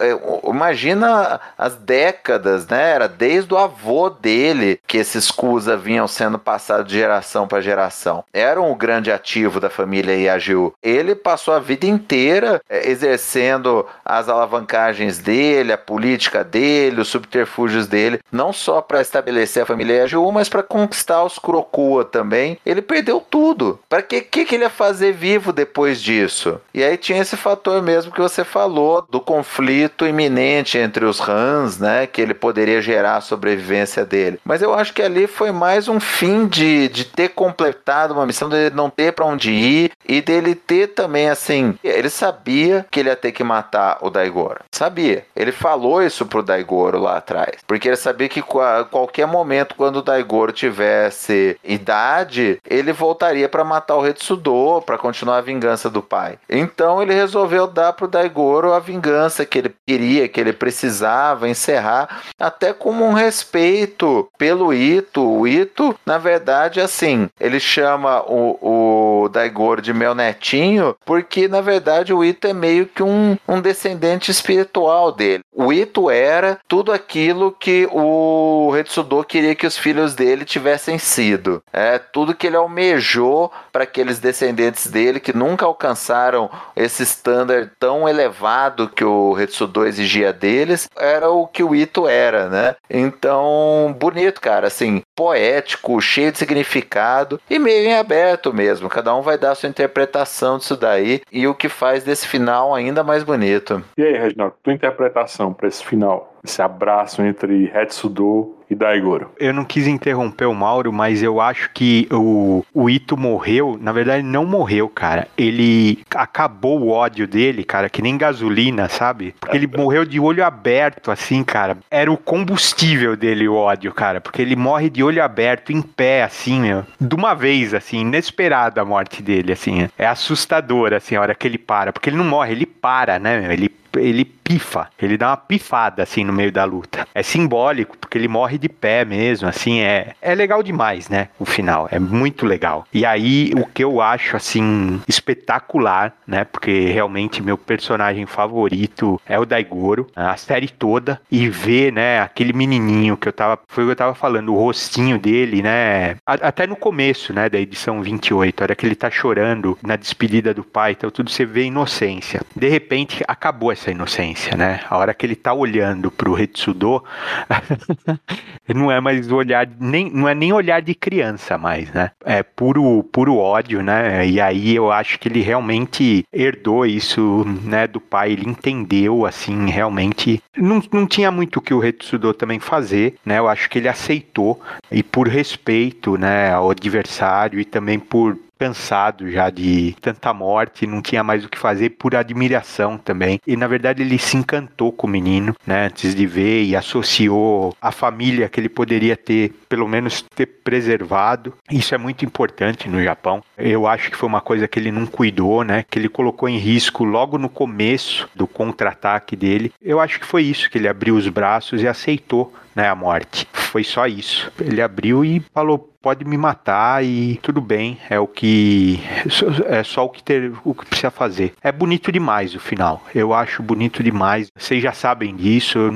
É, imagina as décadas, né? Era desde o avô dele que esses Kusa vinham vinham sendo passados de geração para geração. Eram o grande ativo da família Yagyu. Ele passou a vida inteira é, exercendo as alavancagens dele, a política dele, os subterfúgios dele, não só para estabelecer a família Yagyu, mas para conquistar os Kurokua também. Ele perdeu tudo. Para que, que, que ele ia fazer vivo depois disso? E aí tinha esse fator mesmo que você falou do conflito iminente entre os Hans, né, que ele poderia gerar a sobrevivência dele. Mas eu acho que ali foi mais mais um fim de, de ter completado uma missão, dele não ter para onde ir e dele ter também assim. Ele sabia que ele ia ter que matar o Daigoro. Sabia. Ele falou isso pro Daigoro lá atrás. Porque ele sabia que a qualquer momento, quando o Daigoro tivesse idade, ele voltaria para matar o Retsudo, para continuar a vingança do pai. Então ele resolveu dar pro Daigoro a vingança que ele queria, que ele precisava encerrar, até como um respeito pelo Ito. O Ito na verdade, assim, ele chama o, o Daigoro de meu netinho, porque na verdade o Ito é meio que um, um descendente espiritual dele. O Ito era tudo aquilo que o Retsudo queria que os filhos dele tivessem sido. É tudo que ele almejou para aqueles descendentes dele que nunca alcançaram esse standard tão elevado que o Retsudo exigia deles, era o que o Ito era, né? Então, bonito, cara, assim, poético, cheio de significado e meio em aberto mesmo. Cada um vai dar a sua interpretação disso daí e o que faz desse final ainda mais bonito. E aí, Reginaldo, tua interpretação para esse final? Esse abraço entre Hetsudo e Daigoro. Eu não quis interromper o Mauro, mas eu acho que o, o Ito morreu. Na verdade, não morreu, cara. Ele acabou o ódio dele, cara, que nem gasolina, sabe? Porque ele morreu de olho aberto, assim, cara. Era o combustível dele, o ódio, cara. Porque ele morre de olho aberto, em pé, assim, meu. De uma vez, assim, inesperada a morte dele, assim. É assustador, assim, a hora que ele para. Porque ele não morre, ele para, né, meu? Ele ele pifa, ele dá uma pifada assim no meio da luta. É simbólico, porque ele morre de pé mesmo, assim, é, é legal demais, né? O final, é muito legal. E aí, o que eu acho, assim, espetacular, né? Porque realmente meu personagem favorito é o Daigoro, a série toda, e ver, né, aquele menininho que eu tava, foi o que eu tava falando, o rostinho dele, né? Até no começo, né, da edição 28, a hora que ele tá chorando na despedida do pai, então tudo você vê inocência. De repente, acabou essa essa né? A hora que ele tá olhando pro Retsudo, não é mais olhar, nem, não é nem olhar de criança mais, né? É puro, puro ódio, né? E aí eu acho que ele realmente herdou isso, né, do pai, ele entendeu, assim, realmente. Não, não tinha muito o que o Retsudo também fazer, né? Eu acho que ele aceitou, e por respeito, né, ao adversário e também por cansado já de tanta morte, não tinha mais o que fazer por admiração também. E na verdade ele se encantou com o menino, né, antes de ver e associou a família que ele poderia ter, pelo menos ter preservado. Isso é muito importante no Japão. Eu acho que foi uma coisa que ele não cuidou, né, que ele colocou em risco logo no começo do contra-ataque dele. Eu acho que foi isso que ele abriu os braços e aceitou né, a morte. Foi só isso. Ele abriu e falou: pode me matar e tudo bem, é o que é só o que ter, o que precisa fazer. É bonito demais o final. Eu acho bonito demais. Vocês já sabem disso.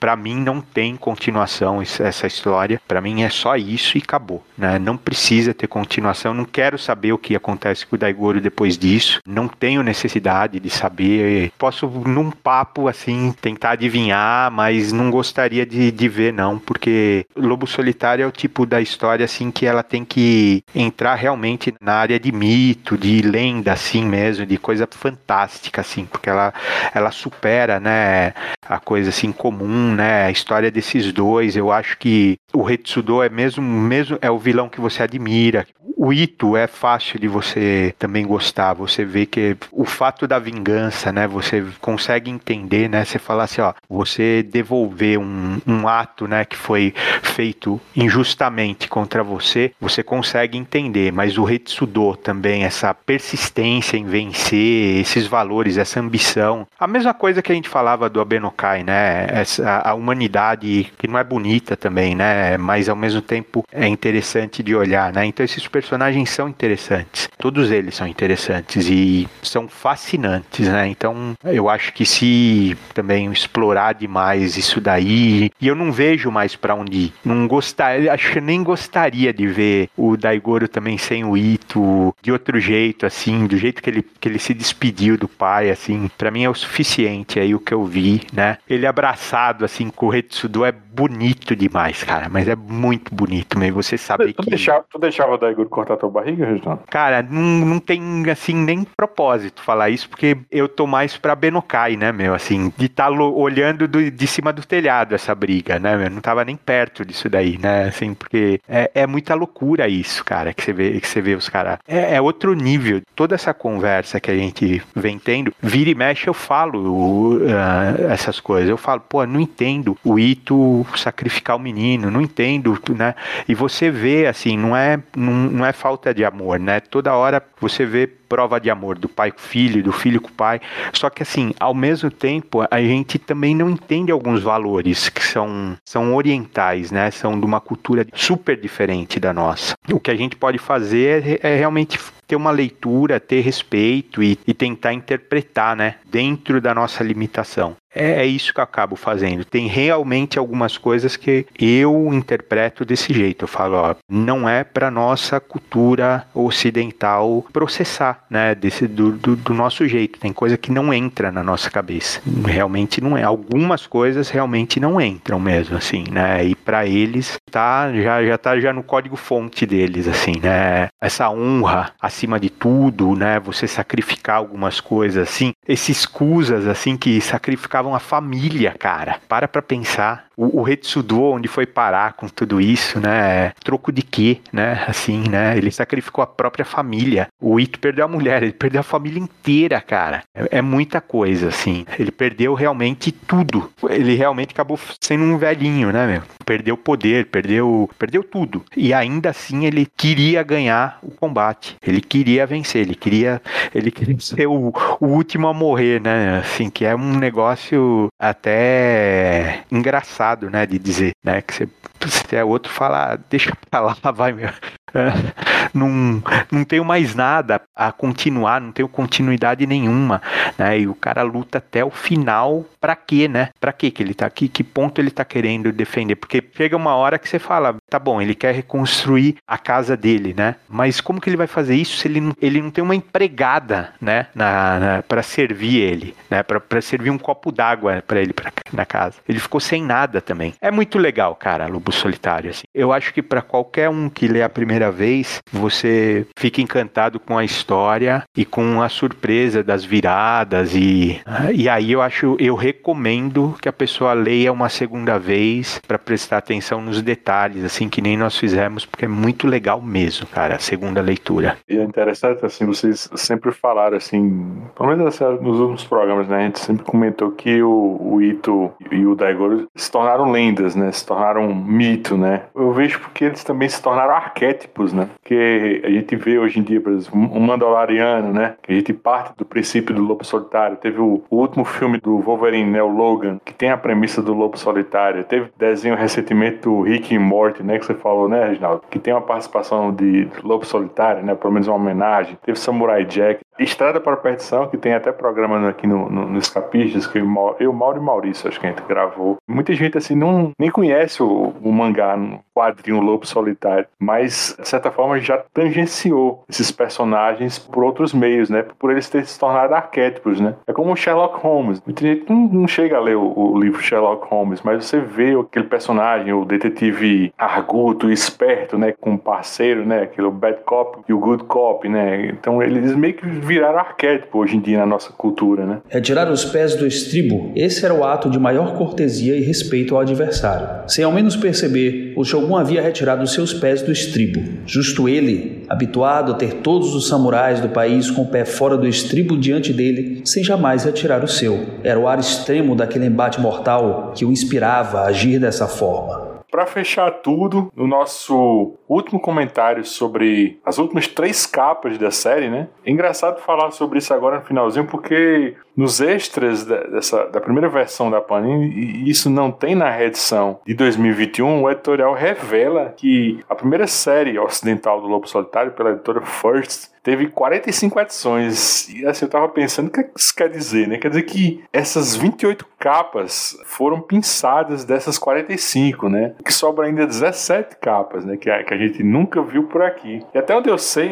Para mim não tem continuação essa história. Para mim é só isso e acabou, né? Não precisa ter continuação. Não quero saber o que acontece com o Daigoro depois disso. Não tenho necessidade de saber. Posso num papo assim tentar adivinhar, mas não gostaria de, de ver não, porque Lobo Solitário é o tipo da história assim que ela tem que entrar realmente na área de mito, de lenda assim mesmo, de coisa fantástica assim, porque ela ela supera, né, a coisa assim comum, né, a história desses dois. Eu acho que o Retsudo é mesmo mesmo é o vilão que você admira. O Ito é fácil de você também gostar. Você vê que o fato da vingança, né, você consegue entender, né, você fala assim, ó, você devolver um, um ato, né, que foi feito injustamente contra você, você consegue entender, mas o Retsudo também, essa persistência em vencer, esses valores, essa ambição. A mesma coisa que a gente falava do Abenokai, né? Essa, a humanidade que não é bonita também, né? Mas ao mesmo tempo é interessante de olhar, né? Então esses personagens são interessantes. Todos eles são interessantes e são fascinantes, né? Então eu acho que se também explorar demais isso daí, e eu não vejo mais para onde ir. Não gostaria, acho que nem gostaria de ver o Daigoro também sem o Ito, de outro jeito, assim, do jeito que ele, que ele se despediu do pai, assim. para mim é o suficiente aí o que eu vi, né? Ele abraçado, assim, com o Retsudo é bonito demais, cara, mas é muito bonito mesmo. Você sabe tu que. Deixava, tu deixava o Daigoro cortar tua barriga, Reginaldo? Cara, não, não tem, assim, nem propósito falar isso, porque eu tô mais pra Benokai, né, meu? Assim, de estar tá olhando do, de cima do telhado essa briga, né, meu? Não tava nem perto disso daí, né? Assim, porque é, é muita loucura isso, cara, que você vê, que você vê os caras. É, é, outro nível. Toda essa conversa que a gente vem tendo, vira e mexe, eu falo uh, essas coisas. Eu falo, pô, não entendo o Ito sacrificar o menino, não entendo, né? E você vê, assim, não é, não, não é falta de amor, né? Toda hora você vê prova de amor do pai com o filho, do filho com o pai. Só que assim, ao mesmo tempo, a gente também não entende alguns valores que são, são orientais, né? São de uma cultura super diferente da nossa. O que a gente pode fazer é, é realmente ter uma leitura, ter respeito e, e tentar interpretar, né? Dentro da nossa limitação. é, é isso que eu acabo fazendo. Tem realmente algumas coisas que eu interpreto desse jeito. Eu falo, ó, não é para nossa cultura ocidental processar, né, desse do, do, do, nosso jeito. Tem coisa que não entra na nossa cabeça. Realmente não é. Algumas coisas realmente não entram mesmo, assim, né? E para eles tá já já tá já no código fonte deles, assim, né? Essa honra acima de tudo, né? Você sacrificar algumas coisas, assim, esses cusas, assim, que sacrificavam a família, cara. Para pra pensar. O, o Retsudo, onde foi parar com tudo isso, né? Troco de quê, né? Assim, né? Ele sacrificou a própria família. O Ito perdeu a mulher, ele perdeu a família inteira, cara. É, é muita coisa, assim. Ele perdeu realmente tudo. Ele realmente acabou sendo um velhinho, né, meu? Perdeu poder, perdeu, perdeu tudo. E ainda assim ele queria ganhar o combate. Ele queria vencer, ele queria, ele queria ser o, o último a morrer, né? Assim, que é um negócio até engraçado, né, de dizer, né, que você se é outro fala, ah, deixa pra lá, vai meu. não, não tenho mais nada a continuar, não tenho continuidade nenhuma, né? E o cara luta até o final, para quê, né? Para quê que ele tá aqui? Que ponto ele tá querendo defender? Porque chega uma hora que você fala, tá bom, ele quer reconstruir a casa dele, né? Mas como que ele vai fazer isso se ele não, ele não tem uma empregada, né, na, na para servir ele, né? Para servir um copo d'água para ele pra, na casa. Ele ficou sem nada também. É muito legal, cara, Lobo Solitário assim. Eu acho que para qualquer um que lê a primeira vez, você fica encantado com a história e com a surpresa das viradas e e aí eu acho eu recomendo que a pessoa leia uma segunda vez para prestar atenção nos detalhes, assim que nem nós fizemos, porque é muito legal mesmo, cara, a segunda leitura. E é interessante assim, vocês sempre falaram assim, pelo menos assim, nos últimos programas, né, a gente sempre comentou que o, o Ito e o Daigoro se tornaram lendas, né, se tornaram mito, né. Eu vejo porque eles também se tornaram arquétipos, né, que a gente vê hoje em dia, por exemplo, um Mandaloriano, né, que a gente parte do princípio do Lobo Solitário. Teve o, o último filme do Wolverine, né, o Logan, que tem a premissa do Lobo Solitário. Teve desenho recentemente do Rick e Morty, né, que você falou, né, Reginaldo, que tem uma participação de Lobo Solitário, né, pelo menos uma homenagem. Teve Samurai Jack. Estrada para a Perdição, que tem até programa aqui no, no, Escapistas, que eu, eu, Mauro e Maurício, acho que a gente gravou. Muita gente, assim, não, nem conhece o, o mangá, o quadrinho Lobo Solitário, mas, de certa forma, já tangenciou esses personagens por outros meios, né? Por eles terem se tornado arquétipos, né? É como o Sherlock Holmes. Muita gente não, não chega a ler o, o, livro Sherlock Holmes, mas você vê aquele personagem, o detetive arguto, esperto, né? Com um parceiro, né? Aquele bad cop e o good cop, né? Então, eles meio que viraram arquétipo hoje em dia na nossa cultura, né? Retirar os pés do estribo, esse era o ato de maior cortesia e respeito ao adversário. Sem ao menos perceber, o Shogun havia retirado os seus pés do estribo. Justo ele, habituado a ter todos os samurais do país com o pé fora do estribo diante dele, sem jamais retirar o seu. Era o ar extremo daquele embate mortal que o inspirava a agir dessa forma. Para fechar tudo, no nosso último comentário sobre as últimas três capas da série, né? É engraçado falar sobre isso agora no finalzinho, porque nos extras dessa, da primeira versão da Panini, e isso não tem na reedição de 2021, o editorial revela que a primeira série ocidental do Lobo Solitário, pela editora First, teve 45 edições. E assim, eu tava pensando, o que isso quer dizer, né? Quer dizer que essas 28 capas foram pinçadas dessas 45, né? Que sobra ainda 17 capas, né? Que a, que a gente nunca viu por aqui. E até onde eu sei,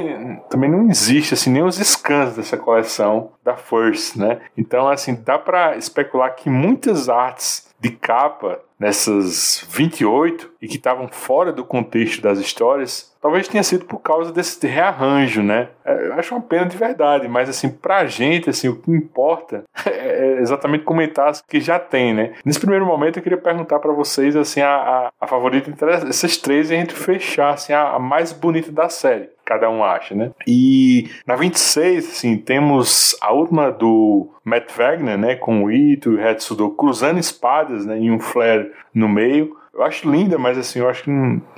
também não existe, assim, nem os scans dessa coleção da First, né? Então, assim, dá para especular que muitas artes de capa nessas 28 e que estavam fora do contexto das histórias, talvez tenha sido por causa desse rearranjo, né? É, eu acho uma pena de verdade, mas assim, pra gente, assim, o que importa é exatamente comentar as que já tem, né? Nesse primeiro momento eu queria perguntar para vocês, assim, a, a, a, favorita entre essas três e a gente fechar, assim, a, a mais bonita da série cada um acha, né? E na 26, assim, temos a última do Matt Wagner, né, com o Ito e o Hetsudo cruzando espadas, né, em um flare no meio. Eu acho linda, mas assim, eu acho que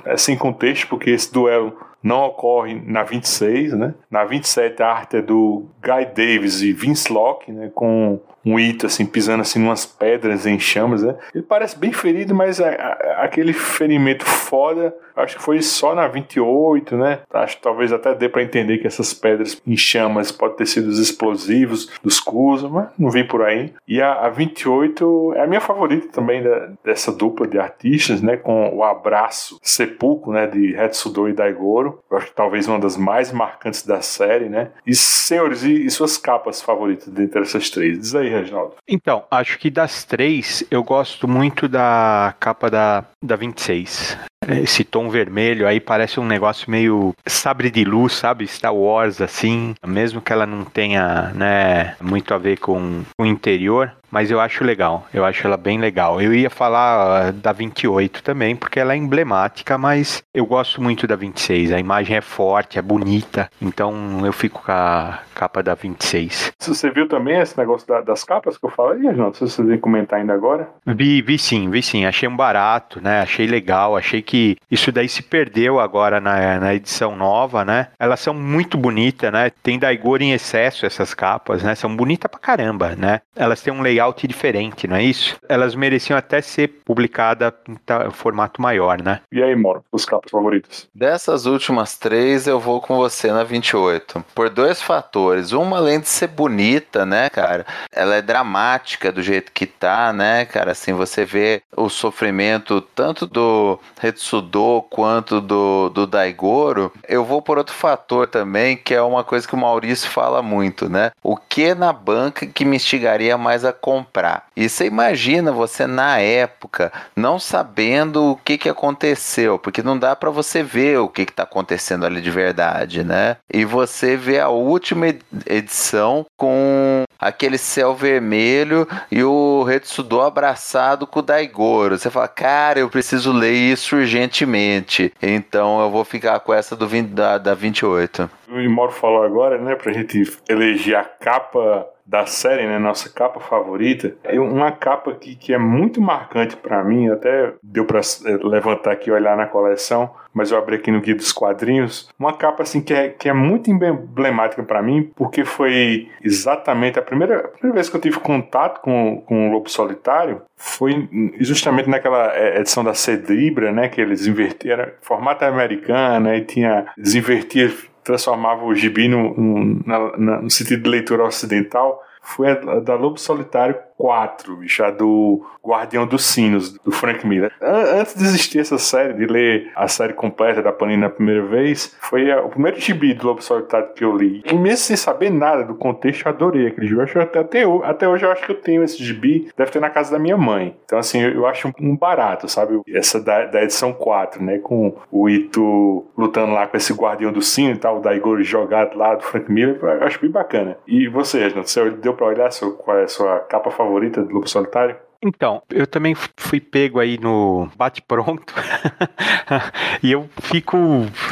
é sem contexto, porque esse duelo não ocorre na 26, né? Na 27 a arte é do Guy Davis e Vince Locke, né, com um Ito, assim, pisando assim numas pedras em chamas, né? Ele parece bem ferido, mas a, a, aquele ferimento foda, acho que foi só na 28, né? Acho que talvez até dê para entender que essas pedras em chamas podem ter sido os explosivos dos Kusa, mas não vi por aí. E a, a 28 é a minha favorita também da, dessa dupla de artistas, né? Com o abraço sepulcro, né? De Hetsudo e Daigoro. Eu acho que talvez uma das mais marcantes da série, né? E, senhores, e, e suas capas favoritas dentre essas três? Diz aí, Reginaldo. Então, acho que das três, eu gosto muito da capa da, da 26 esse tom vermelho aí parece um negócio meio sabre de luz, sabe? Star Wars, assim. Mesmo que ela não tenha, né, muito a ver com o interior, mas eu acho legal, eu acho ela bem legal. Eu ia falar ah, da 28 também, porque ela é emblemática, mas eu gosto muito da 26. A imagem é forte, é bonita, então eu fico com a capa da 26. Você viu também esse negócio da, das capas que eu falei, Não sei se você comentar ainda agora. Vi, vi sim, vi sim. Achei um barato, né? Achei legal, achei que isso daí se perdeu agora na, na edição nova, né? Elas são muito bonitas, né? Tem Daigoro em excesso essas capas, né? São bonitas pra caramba, né? Elas têm um layout diferente, não é isso? Elas mereciam até ser publicadas em formato maior, né? E aí, Moro, os capas favoritos? Dessas últimas três, eu vou com você na 28. Por dois fatores. Uma, além de ser bonita, né, cara? Ela é dramática do jeito que tá, né, cara? Assim, você vê o sofrimento tanto do Retsudo quanto do, do Daigoro. Eu vou por outro fator também, que é uma coisa que o Maurício fala muito, né? O que na banca que me instigaria mais a comprar. E você imagina você na época não sabendo o que, que aconteceu, porque não dá para você ver o que está acontecendo ali de verdade, né? E você vê a última edição com aquele céu vermelho e o Retsudo abraçado com o Daigoro. Você fala, cara, eu preciso ler isso urgentemente. Então eu vou ficar com essa do 20, da, da 28. O Mauro falou agora, né, pra gente eleger a capa da série, né, nossa capa favorita, é uma capa que, que é muito marcante para mim, até deu para é, levantar aqui e olhar na coleção, mas eu abri aqui no guia dos quadrinhos, uma capa assim que é, que é muito emblemática para mim, porque foi exatamente a primeira, a primeira vez que eu tive contato com, com o Lobo Solitário, foi justamente naquela é, edição da Cedribra, né, que eles inverteram, formato americano, e tinha, eles invertiam transformava o gibi no, no, na, no sentido de leitura ocidental foi a da Lobo Solitário 4, bicho, a do Guardião dos Sinos, do Frank Miller. Antes de existir essa série, de ler a série completa da Panini na primeira vez, foi o primeiro gibi do Lobo Solitário que eu li. E mesmo sem saber nada do contexto, eu adorei aquele gibi. Até, até, até hoje eu acho que eu tenho esse gibi, deve ter na casa da minha mãe. Então, assim, eu, eu acho um barato, sabe? Essa da, da, edição 4, né? Com o Ito lutando lá com esse Guardião do Sino e tal, o Daigoro jogado lá do Frank Miller, eu acho bem bacana. E você, Reginaldo, você deu pra olhar qual é a sua capa favorita? Favorita do Lobo Solitário? Então, eu também fui pego aí no bate-pronto e eu fico,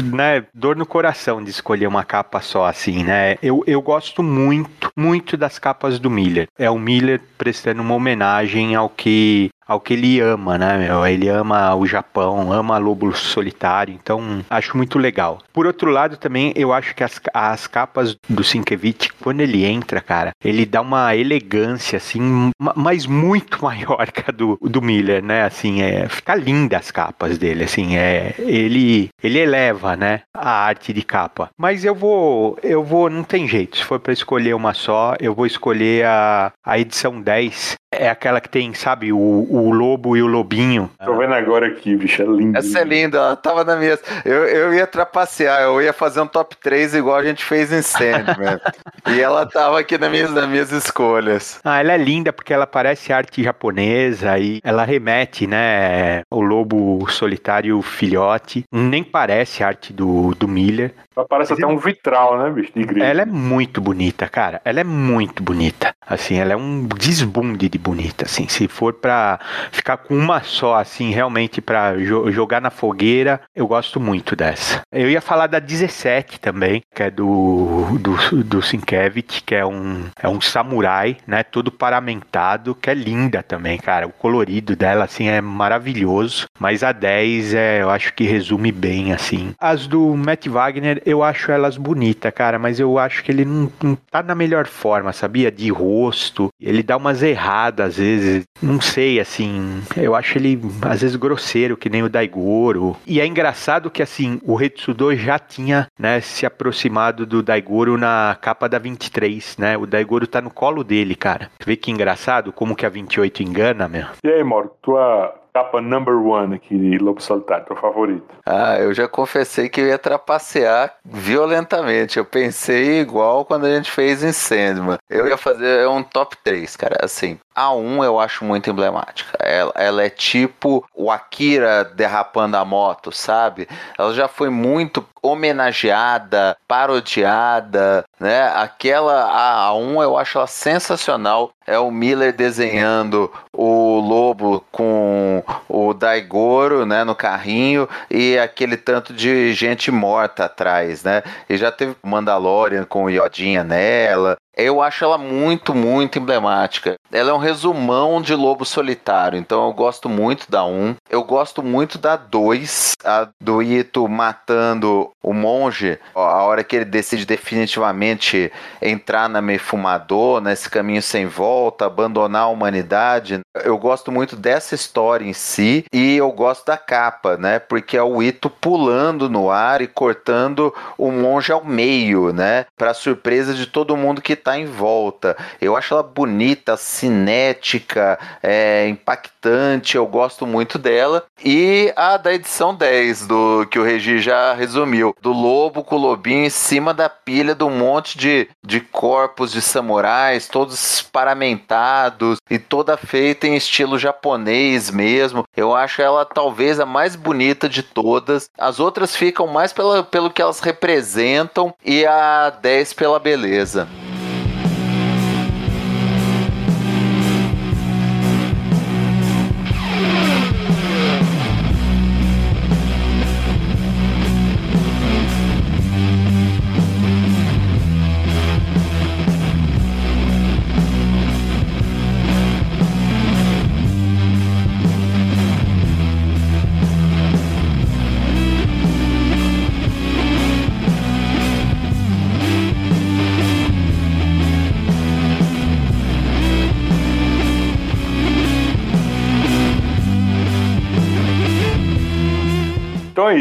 né, dor no coração de escolher uma capa só assim, né? Eu, eu gosto muito, muito das capas do Miller. É o Miller prestando uma homenagem ao que ao que ele ama, né, meu? Ele ama o Japão, ama Lobo Solitário, então acho muito legal. Por outro lado, também eu acho que as, as capas do Sienkiewicz, quando ele entra, cara, ele dá uma elegância, assim, mas muito maior que a do, do Miller, né? Assim, é, fica linda as capas dele, assim, é, ele, ele eleva, né, a arte de capa. Mas eu vou, eu vou, não tem jeito, se for para escolher uma só, eu vou escolher a, a edição 10, é aquela que tem, sabe, o, o lobo e o lobinho. Tô vendo agora aqui, bicho, é lindo. Essa é linda, ela tava na minha. Eu, eu ia trapacear, eu ia fazer um top 3 igual a gente fez em Sandman. e ela tava aqui nas minhas, nas minhas escolhas. Ah, ela é linda porque ela parece arte japonesa e ela remete, né, o lobo solitário filhote. Nem parece arte do, do Miller. Ela parece Mas até um vitral, né, bicho, de igreja. Ela é muito bonita, cara. Ela é muito bonita. Assim, ela é um desbunde de bonita, assim. Se for para ficar com uma só, assim, realmente para jo jogar na fogueira, eu gosto muito dessa. Eu ia falar da 17 também, que é do do, do Sienkiewicz, que é um é um samurai, né, todo paramentado, que é linda também, cara. O colorido dela assim é maravilhoso, mas a 10 é, eu acho que resume bem assim. As do Matt Wagner eu acho elas bonitas, cara, mas eu acho que ele não, não tá na melhor forma, sabia? De rosto. Ele dá umas erradas às vezes. Não sei, assim. Eu acho ele às vezes grosseiro, que nem o Daigoro. E é engraçado que, assim, o Retsudo já tinha, né, se aproximado do Daigoro na capa da 23, né? O Daigoro tá no colo dele, cara. Vê que engraçado como que a 28 engana, meu. E aí, Mauro, tua capa number one aqui de Lobo Solitário, teu favorito? Ah, eu já confessei que eu ia trapacear violentamente. Eu pensei igual quando a gente fez em Sandman. Eu ia fazer um top 3, cara. Assim, a 1 eu acho muito emblemática. Ela, ela, é tipo o Akira derrapando a moto, sabe? Ela já foi muito homenageada, parodiada, né? Aquela a, a 1 eu acho ela sensacional. É o Miller desenhando o lobo com o Daigoro, né, no carrinho e aquele tanto de gente morta atrás, né? E já teve Mandalorian com o Yodinha nela. Eu acho ela muito, muito emblemática. Ela é um resumão de Lobo Solitário, então eu gosto muito da 1. Eu gosto muito da 2, a do Ito matando o monge, a hora que ele decide definitivamente entrar na Mefumador, nesse caminho sem volta, abandonar a humanidade. Eu gosto muito dessa história em si e eu gosto da capa, né? Porque é o Ito pulando no ar e cortando o monge ao meio, né? Para surpresa de todo mundo que está em volta. Eu acho ela bonita, cinética, é, impactante, eu gosto muito dela. E a da edição 10, do que o Regi já resumiu, do lobo com o lobinho em cima da pilha um monte de, de corpos de samurais, todos paramentados e toda feita em estilo japonês mesmo. Eu acho ela talvez a mais bonita de todas. As outras ficam mais pela, pelo que elas representam e a 10 pela beleza.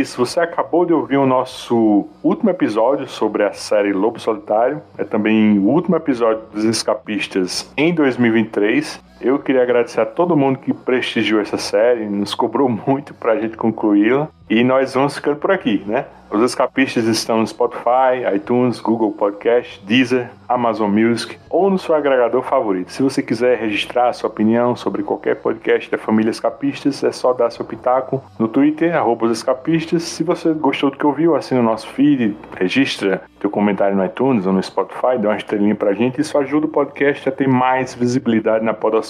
Isso, você acabou de ouvir o nosso último episódio sobre a série Lobo Solitário. É também o último episódio dos Escapistas em 2023. Eu queria agradecer a todo mundo que prestigiou essa série, nos cobrou muito pra gente concluí-la. E nós vamos ficando por aqui, né? Os escapistas estão no Spotify, iTunes, Google Podcast, Deezer, Amazon Music ou no seu agregador favorito. Se você quiser registrar sua opinião sobre qualquer podcast da família Escapistas, é só dar seu pitaco no Twitter, arroba escapistas. Se você gostou do que ouviu, assina o nosso feed, registra teu comentário no iTunes ou no Spotify, dá uma estrelinha pra gente. Isso ajuda o podcast a ter mais visibilidade na podosfera.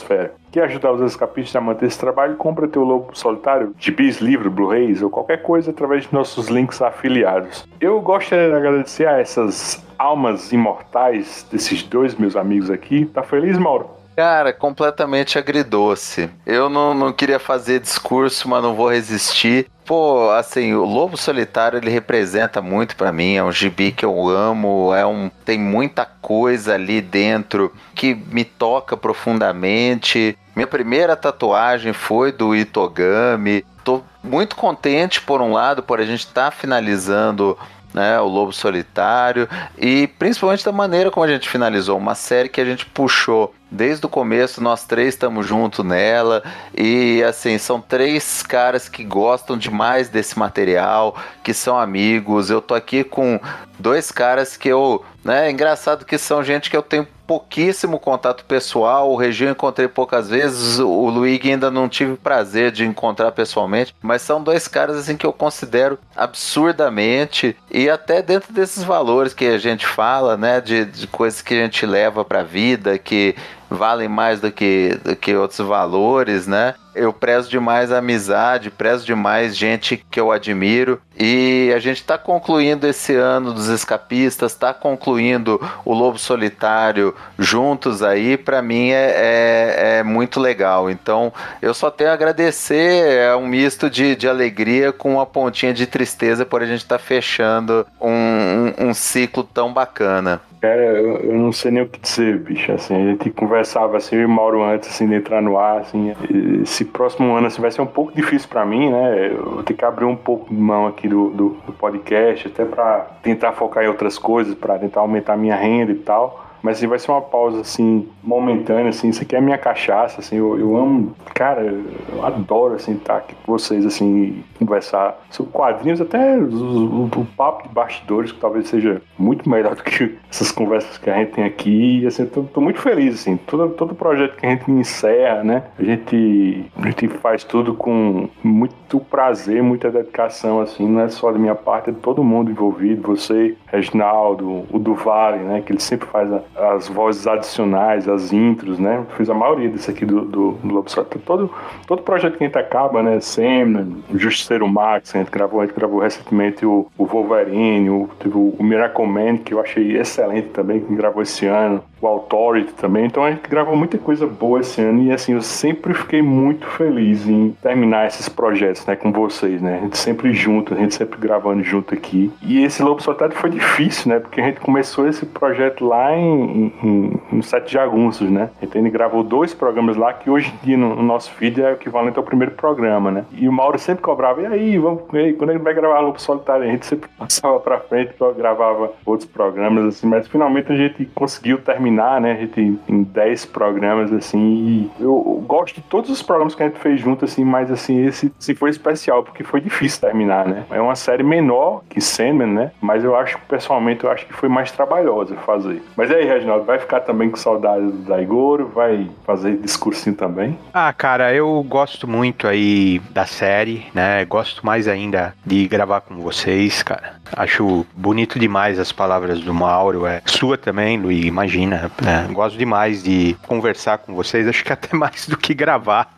Quer ajudar os escapistas a manter esse trabalho? Compra teu lobo solitário, gibis, livro, Blu-rays ou qualquer coisa através de nossos links afiliados. Eu gostaria de agradecer a essas almas imortais desses dois meus amigos aqui. Tá feliz, Mauro? Cara, completamente agridoce. Eu não, não queria fazer discurso, mas não vou resistir. Pô, assim, o Lobo Solitário ele representa muito para mim, é um gibi que eu amo, é um tem muita coisa ali dentro que me toca profundamente. Minha primeira tatuagem foi do Itogami. Tô muito contente por um lado por a gente estar tá finalizando né, o Lobo Solitário e principalmente da maneira como a gente finalizou, uma série que a gente puxou desde o começo, nós três estamos juntos nela e assim, são três caras que gostam demais desse material, que são amigos. Eu tô aqui com dois caras que eu, né, é engraçado que são gente que eu tenho pouquíssimo contato pessoal. O Regi eu encontrei poucas vezes, o Luigi ainda não tive prazer de encontrar pessoalmente, mas são dois caras assim que eu considero absurdamente e até dentro desses valores que a gente fala, né, de, de coisas que a gente leva para a vida, que valem mais do que, do que outros valores, né? Eu prezo demais a amizade, prezo demais gente que eu admiro. E a gente está concluindo esse ano dos escapistas, está concluindo o Lobo Solitário juntos aí. Para mim é, é, é, muito legal. Então eu só tenho a agradecer. É um misto de, de alegria com uma pontinha de tristeza por a gente estar tá fechando um, um, um ciclo tão bacana. Cara, eu, não sei nem o que dizer, bicho. Assim, a gente conversava assim, eu e Mauro antes assim, de entrar no ar. Assim, esse próximo ano assim, vai ser um pouco difícil para mim, né? Eu vou ter que abrir um pouco de mão aqui do, do, do podcast, até para tentar focar em outras coisas, para tentar aumentar minha renda e tal. Mas assim, vai ser uma pausa, assim, momentânea, assim. Isso aqui é a minha cachaça, assim. Eu, eu amo, cara, eu adoro, assim, estar aqui com vocês, assim, conversar sobre quadrinhos, até o, papo de bastidores, que talvez seja muito melhor do que essas conversas que a gente tem aqui. E, assim, tô, tô muito feliz, assim. Todo, todo projeto que a gente encerra, né? A gente, a gente faz tudo com muito prazer, muita dedicação, assim. Não é só da minha parte, é de todo mundo envolvido. Você, Reginaldo, o Duval, né? Que ele sempre faz a, as vozes adicionais, as intros, né? Fiz a maioria disso aqui do, do, do Lobo Todo, todo projeto que a gente acaba, né? Semna, Justiceiro Max, a gente gravou, a gente gravou recentemente o, o Wolverine, o, o, o Miracle Man, que eu achei excelente também, que gravou esse ano o Authority também. Então a gente gravou muita coisa boa esse ano e assim, eu sempre fiquei muito feliz em terminar esses projetos, né, com vocês, né? A gente sempre junto, a gente sempre gravando junto aqui. E esse Lobo Solitário foi difícil, né? Porque a gente começou esse projeto lá em, em, no Sete Jagunços, né? A gente gravou dois programas lá que hoje em dia no, no nosso feed é o equivalente ao primeiro programa, né? E o Mauro sempre cobrava, e aí, vamos, quando ele vai gravar Lobo Solitário? A gente sempre passava pra frente, gravava outros programas, assim, mas finalmente a gente conseguiu terminar né? A gente tem 10 programas, assim, e eu gosto de todos os programas que a gente fez junto, assim, mas, assim, esse, esse foi especial, porque foi difícil terminar, né? É uma série menor que Sandman, né? Mas eu acho, pessoalmente, eu acho que foi mais trabalhosa fazer. Mas aí, Reginaldo, vai ficar também com saudade do Daigoro? Vai fazer discursinho também? Ah, cara, eu gosto muito aí da série, né? Gosto mais ainda de gravar com vocês, cara. Acho bonito demais as palavras do Mauro. É sua também, Luiz, imagina. É, gosto demais de conversar com vocês, acho que até mais do que gravar.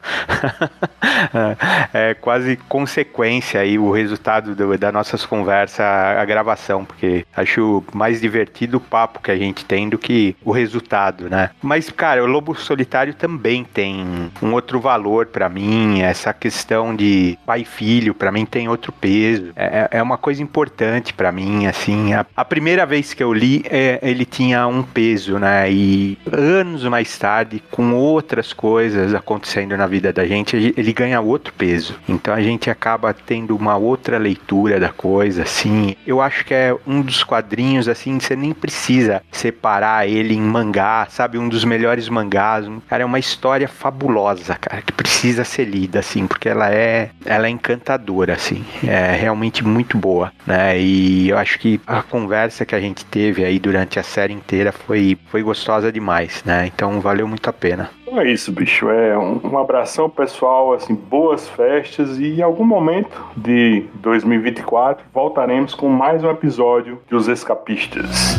é, é quase consequência aí o resultado do, das nossas conversas, a, gravação, porque acho mais divertido o papo que a gente tem do que o resultado, né? Mas, cara, o Lobo Solitário também tem um outro valor para mim, essa questão de pai e filho, para mim tem outro peso. É, é, é uma coisa importante para mim, assim. A, a, primeira vez que eu li, é, ele tinha um peso, né? E anos mais tarde, com outras coisas acontecendo na vida da gente, ele ganha outro peso. Então a gente acaba tendo uma outra leitura da coisa, assim. Eu acho que é um dos quadrinhos, assim, você nem precisa separar ele em mangá, sabe? Um dos melhores mangás. Cara, é uma história fabulosa, cara, que precisa ser lida, assim, porque ela é, ela é encantadora, assim. É realmente muito boa, né? E eu acho que a conversa que a gente teve aí durante a série inteira foi, foi gostosa demais, né? Então valeu muito a pena. Então é isso, bicho. É um, um abração pessoal, assim, boas festas e em algum momento de 2024 voltaremos com mais um episódio dos Escapistas.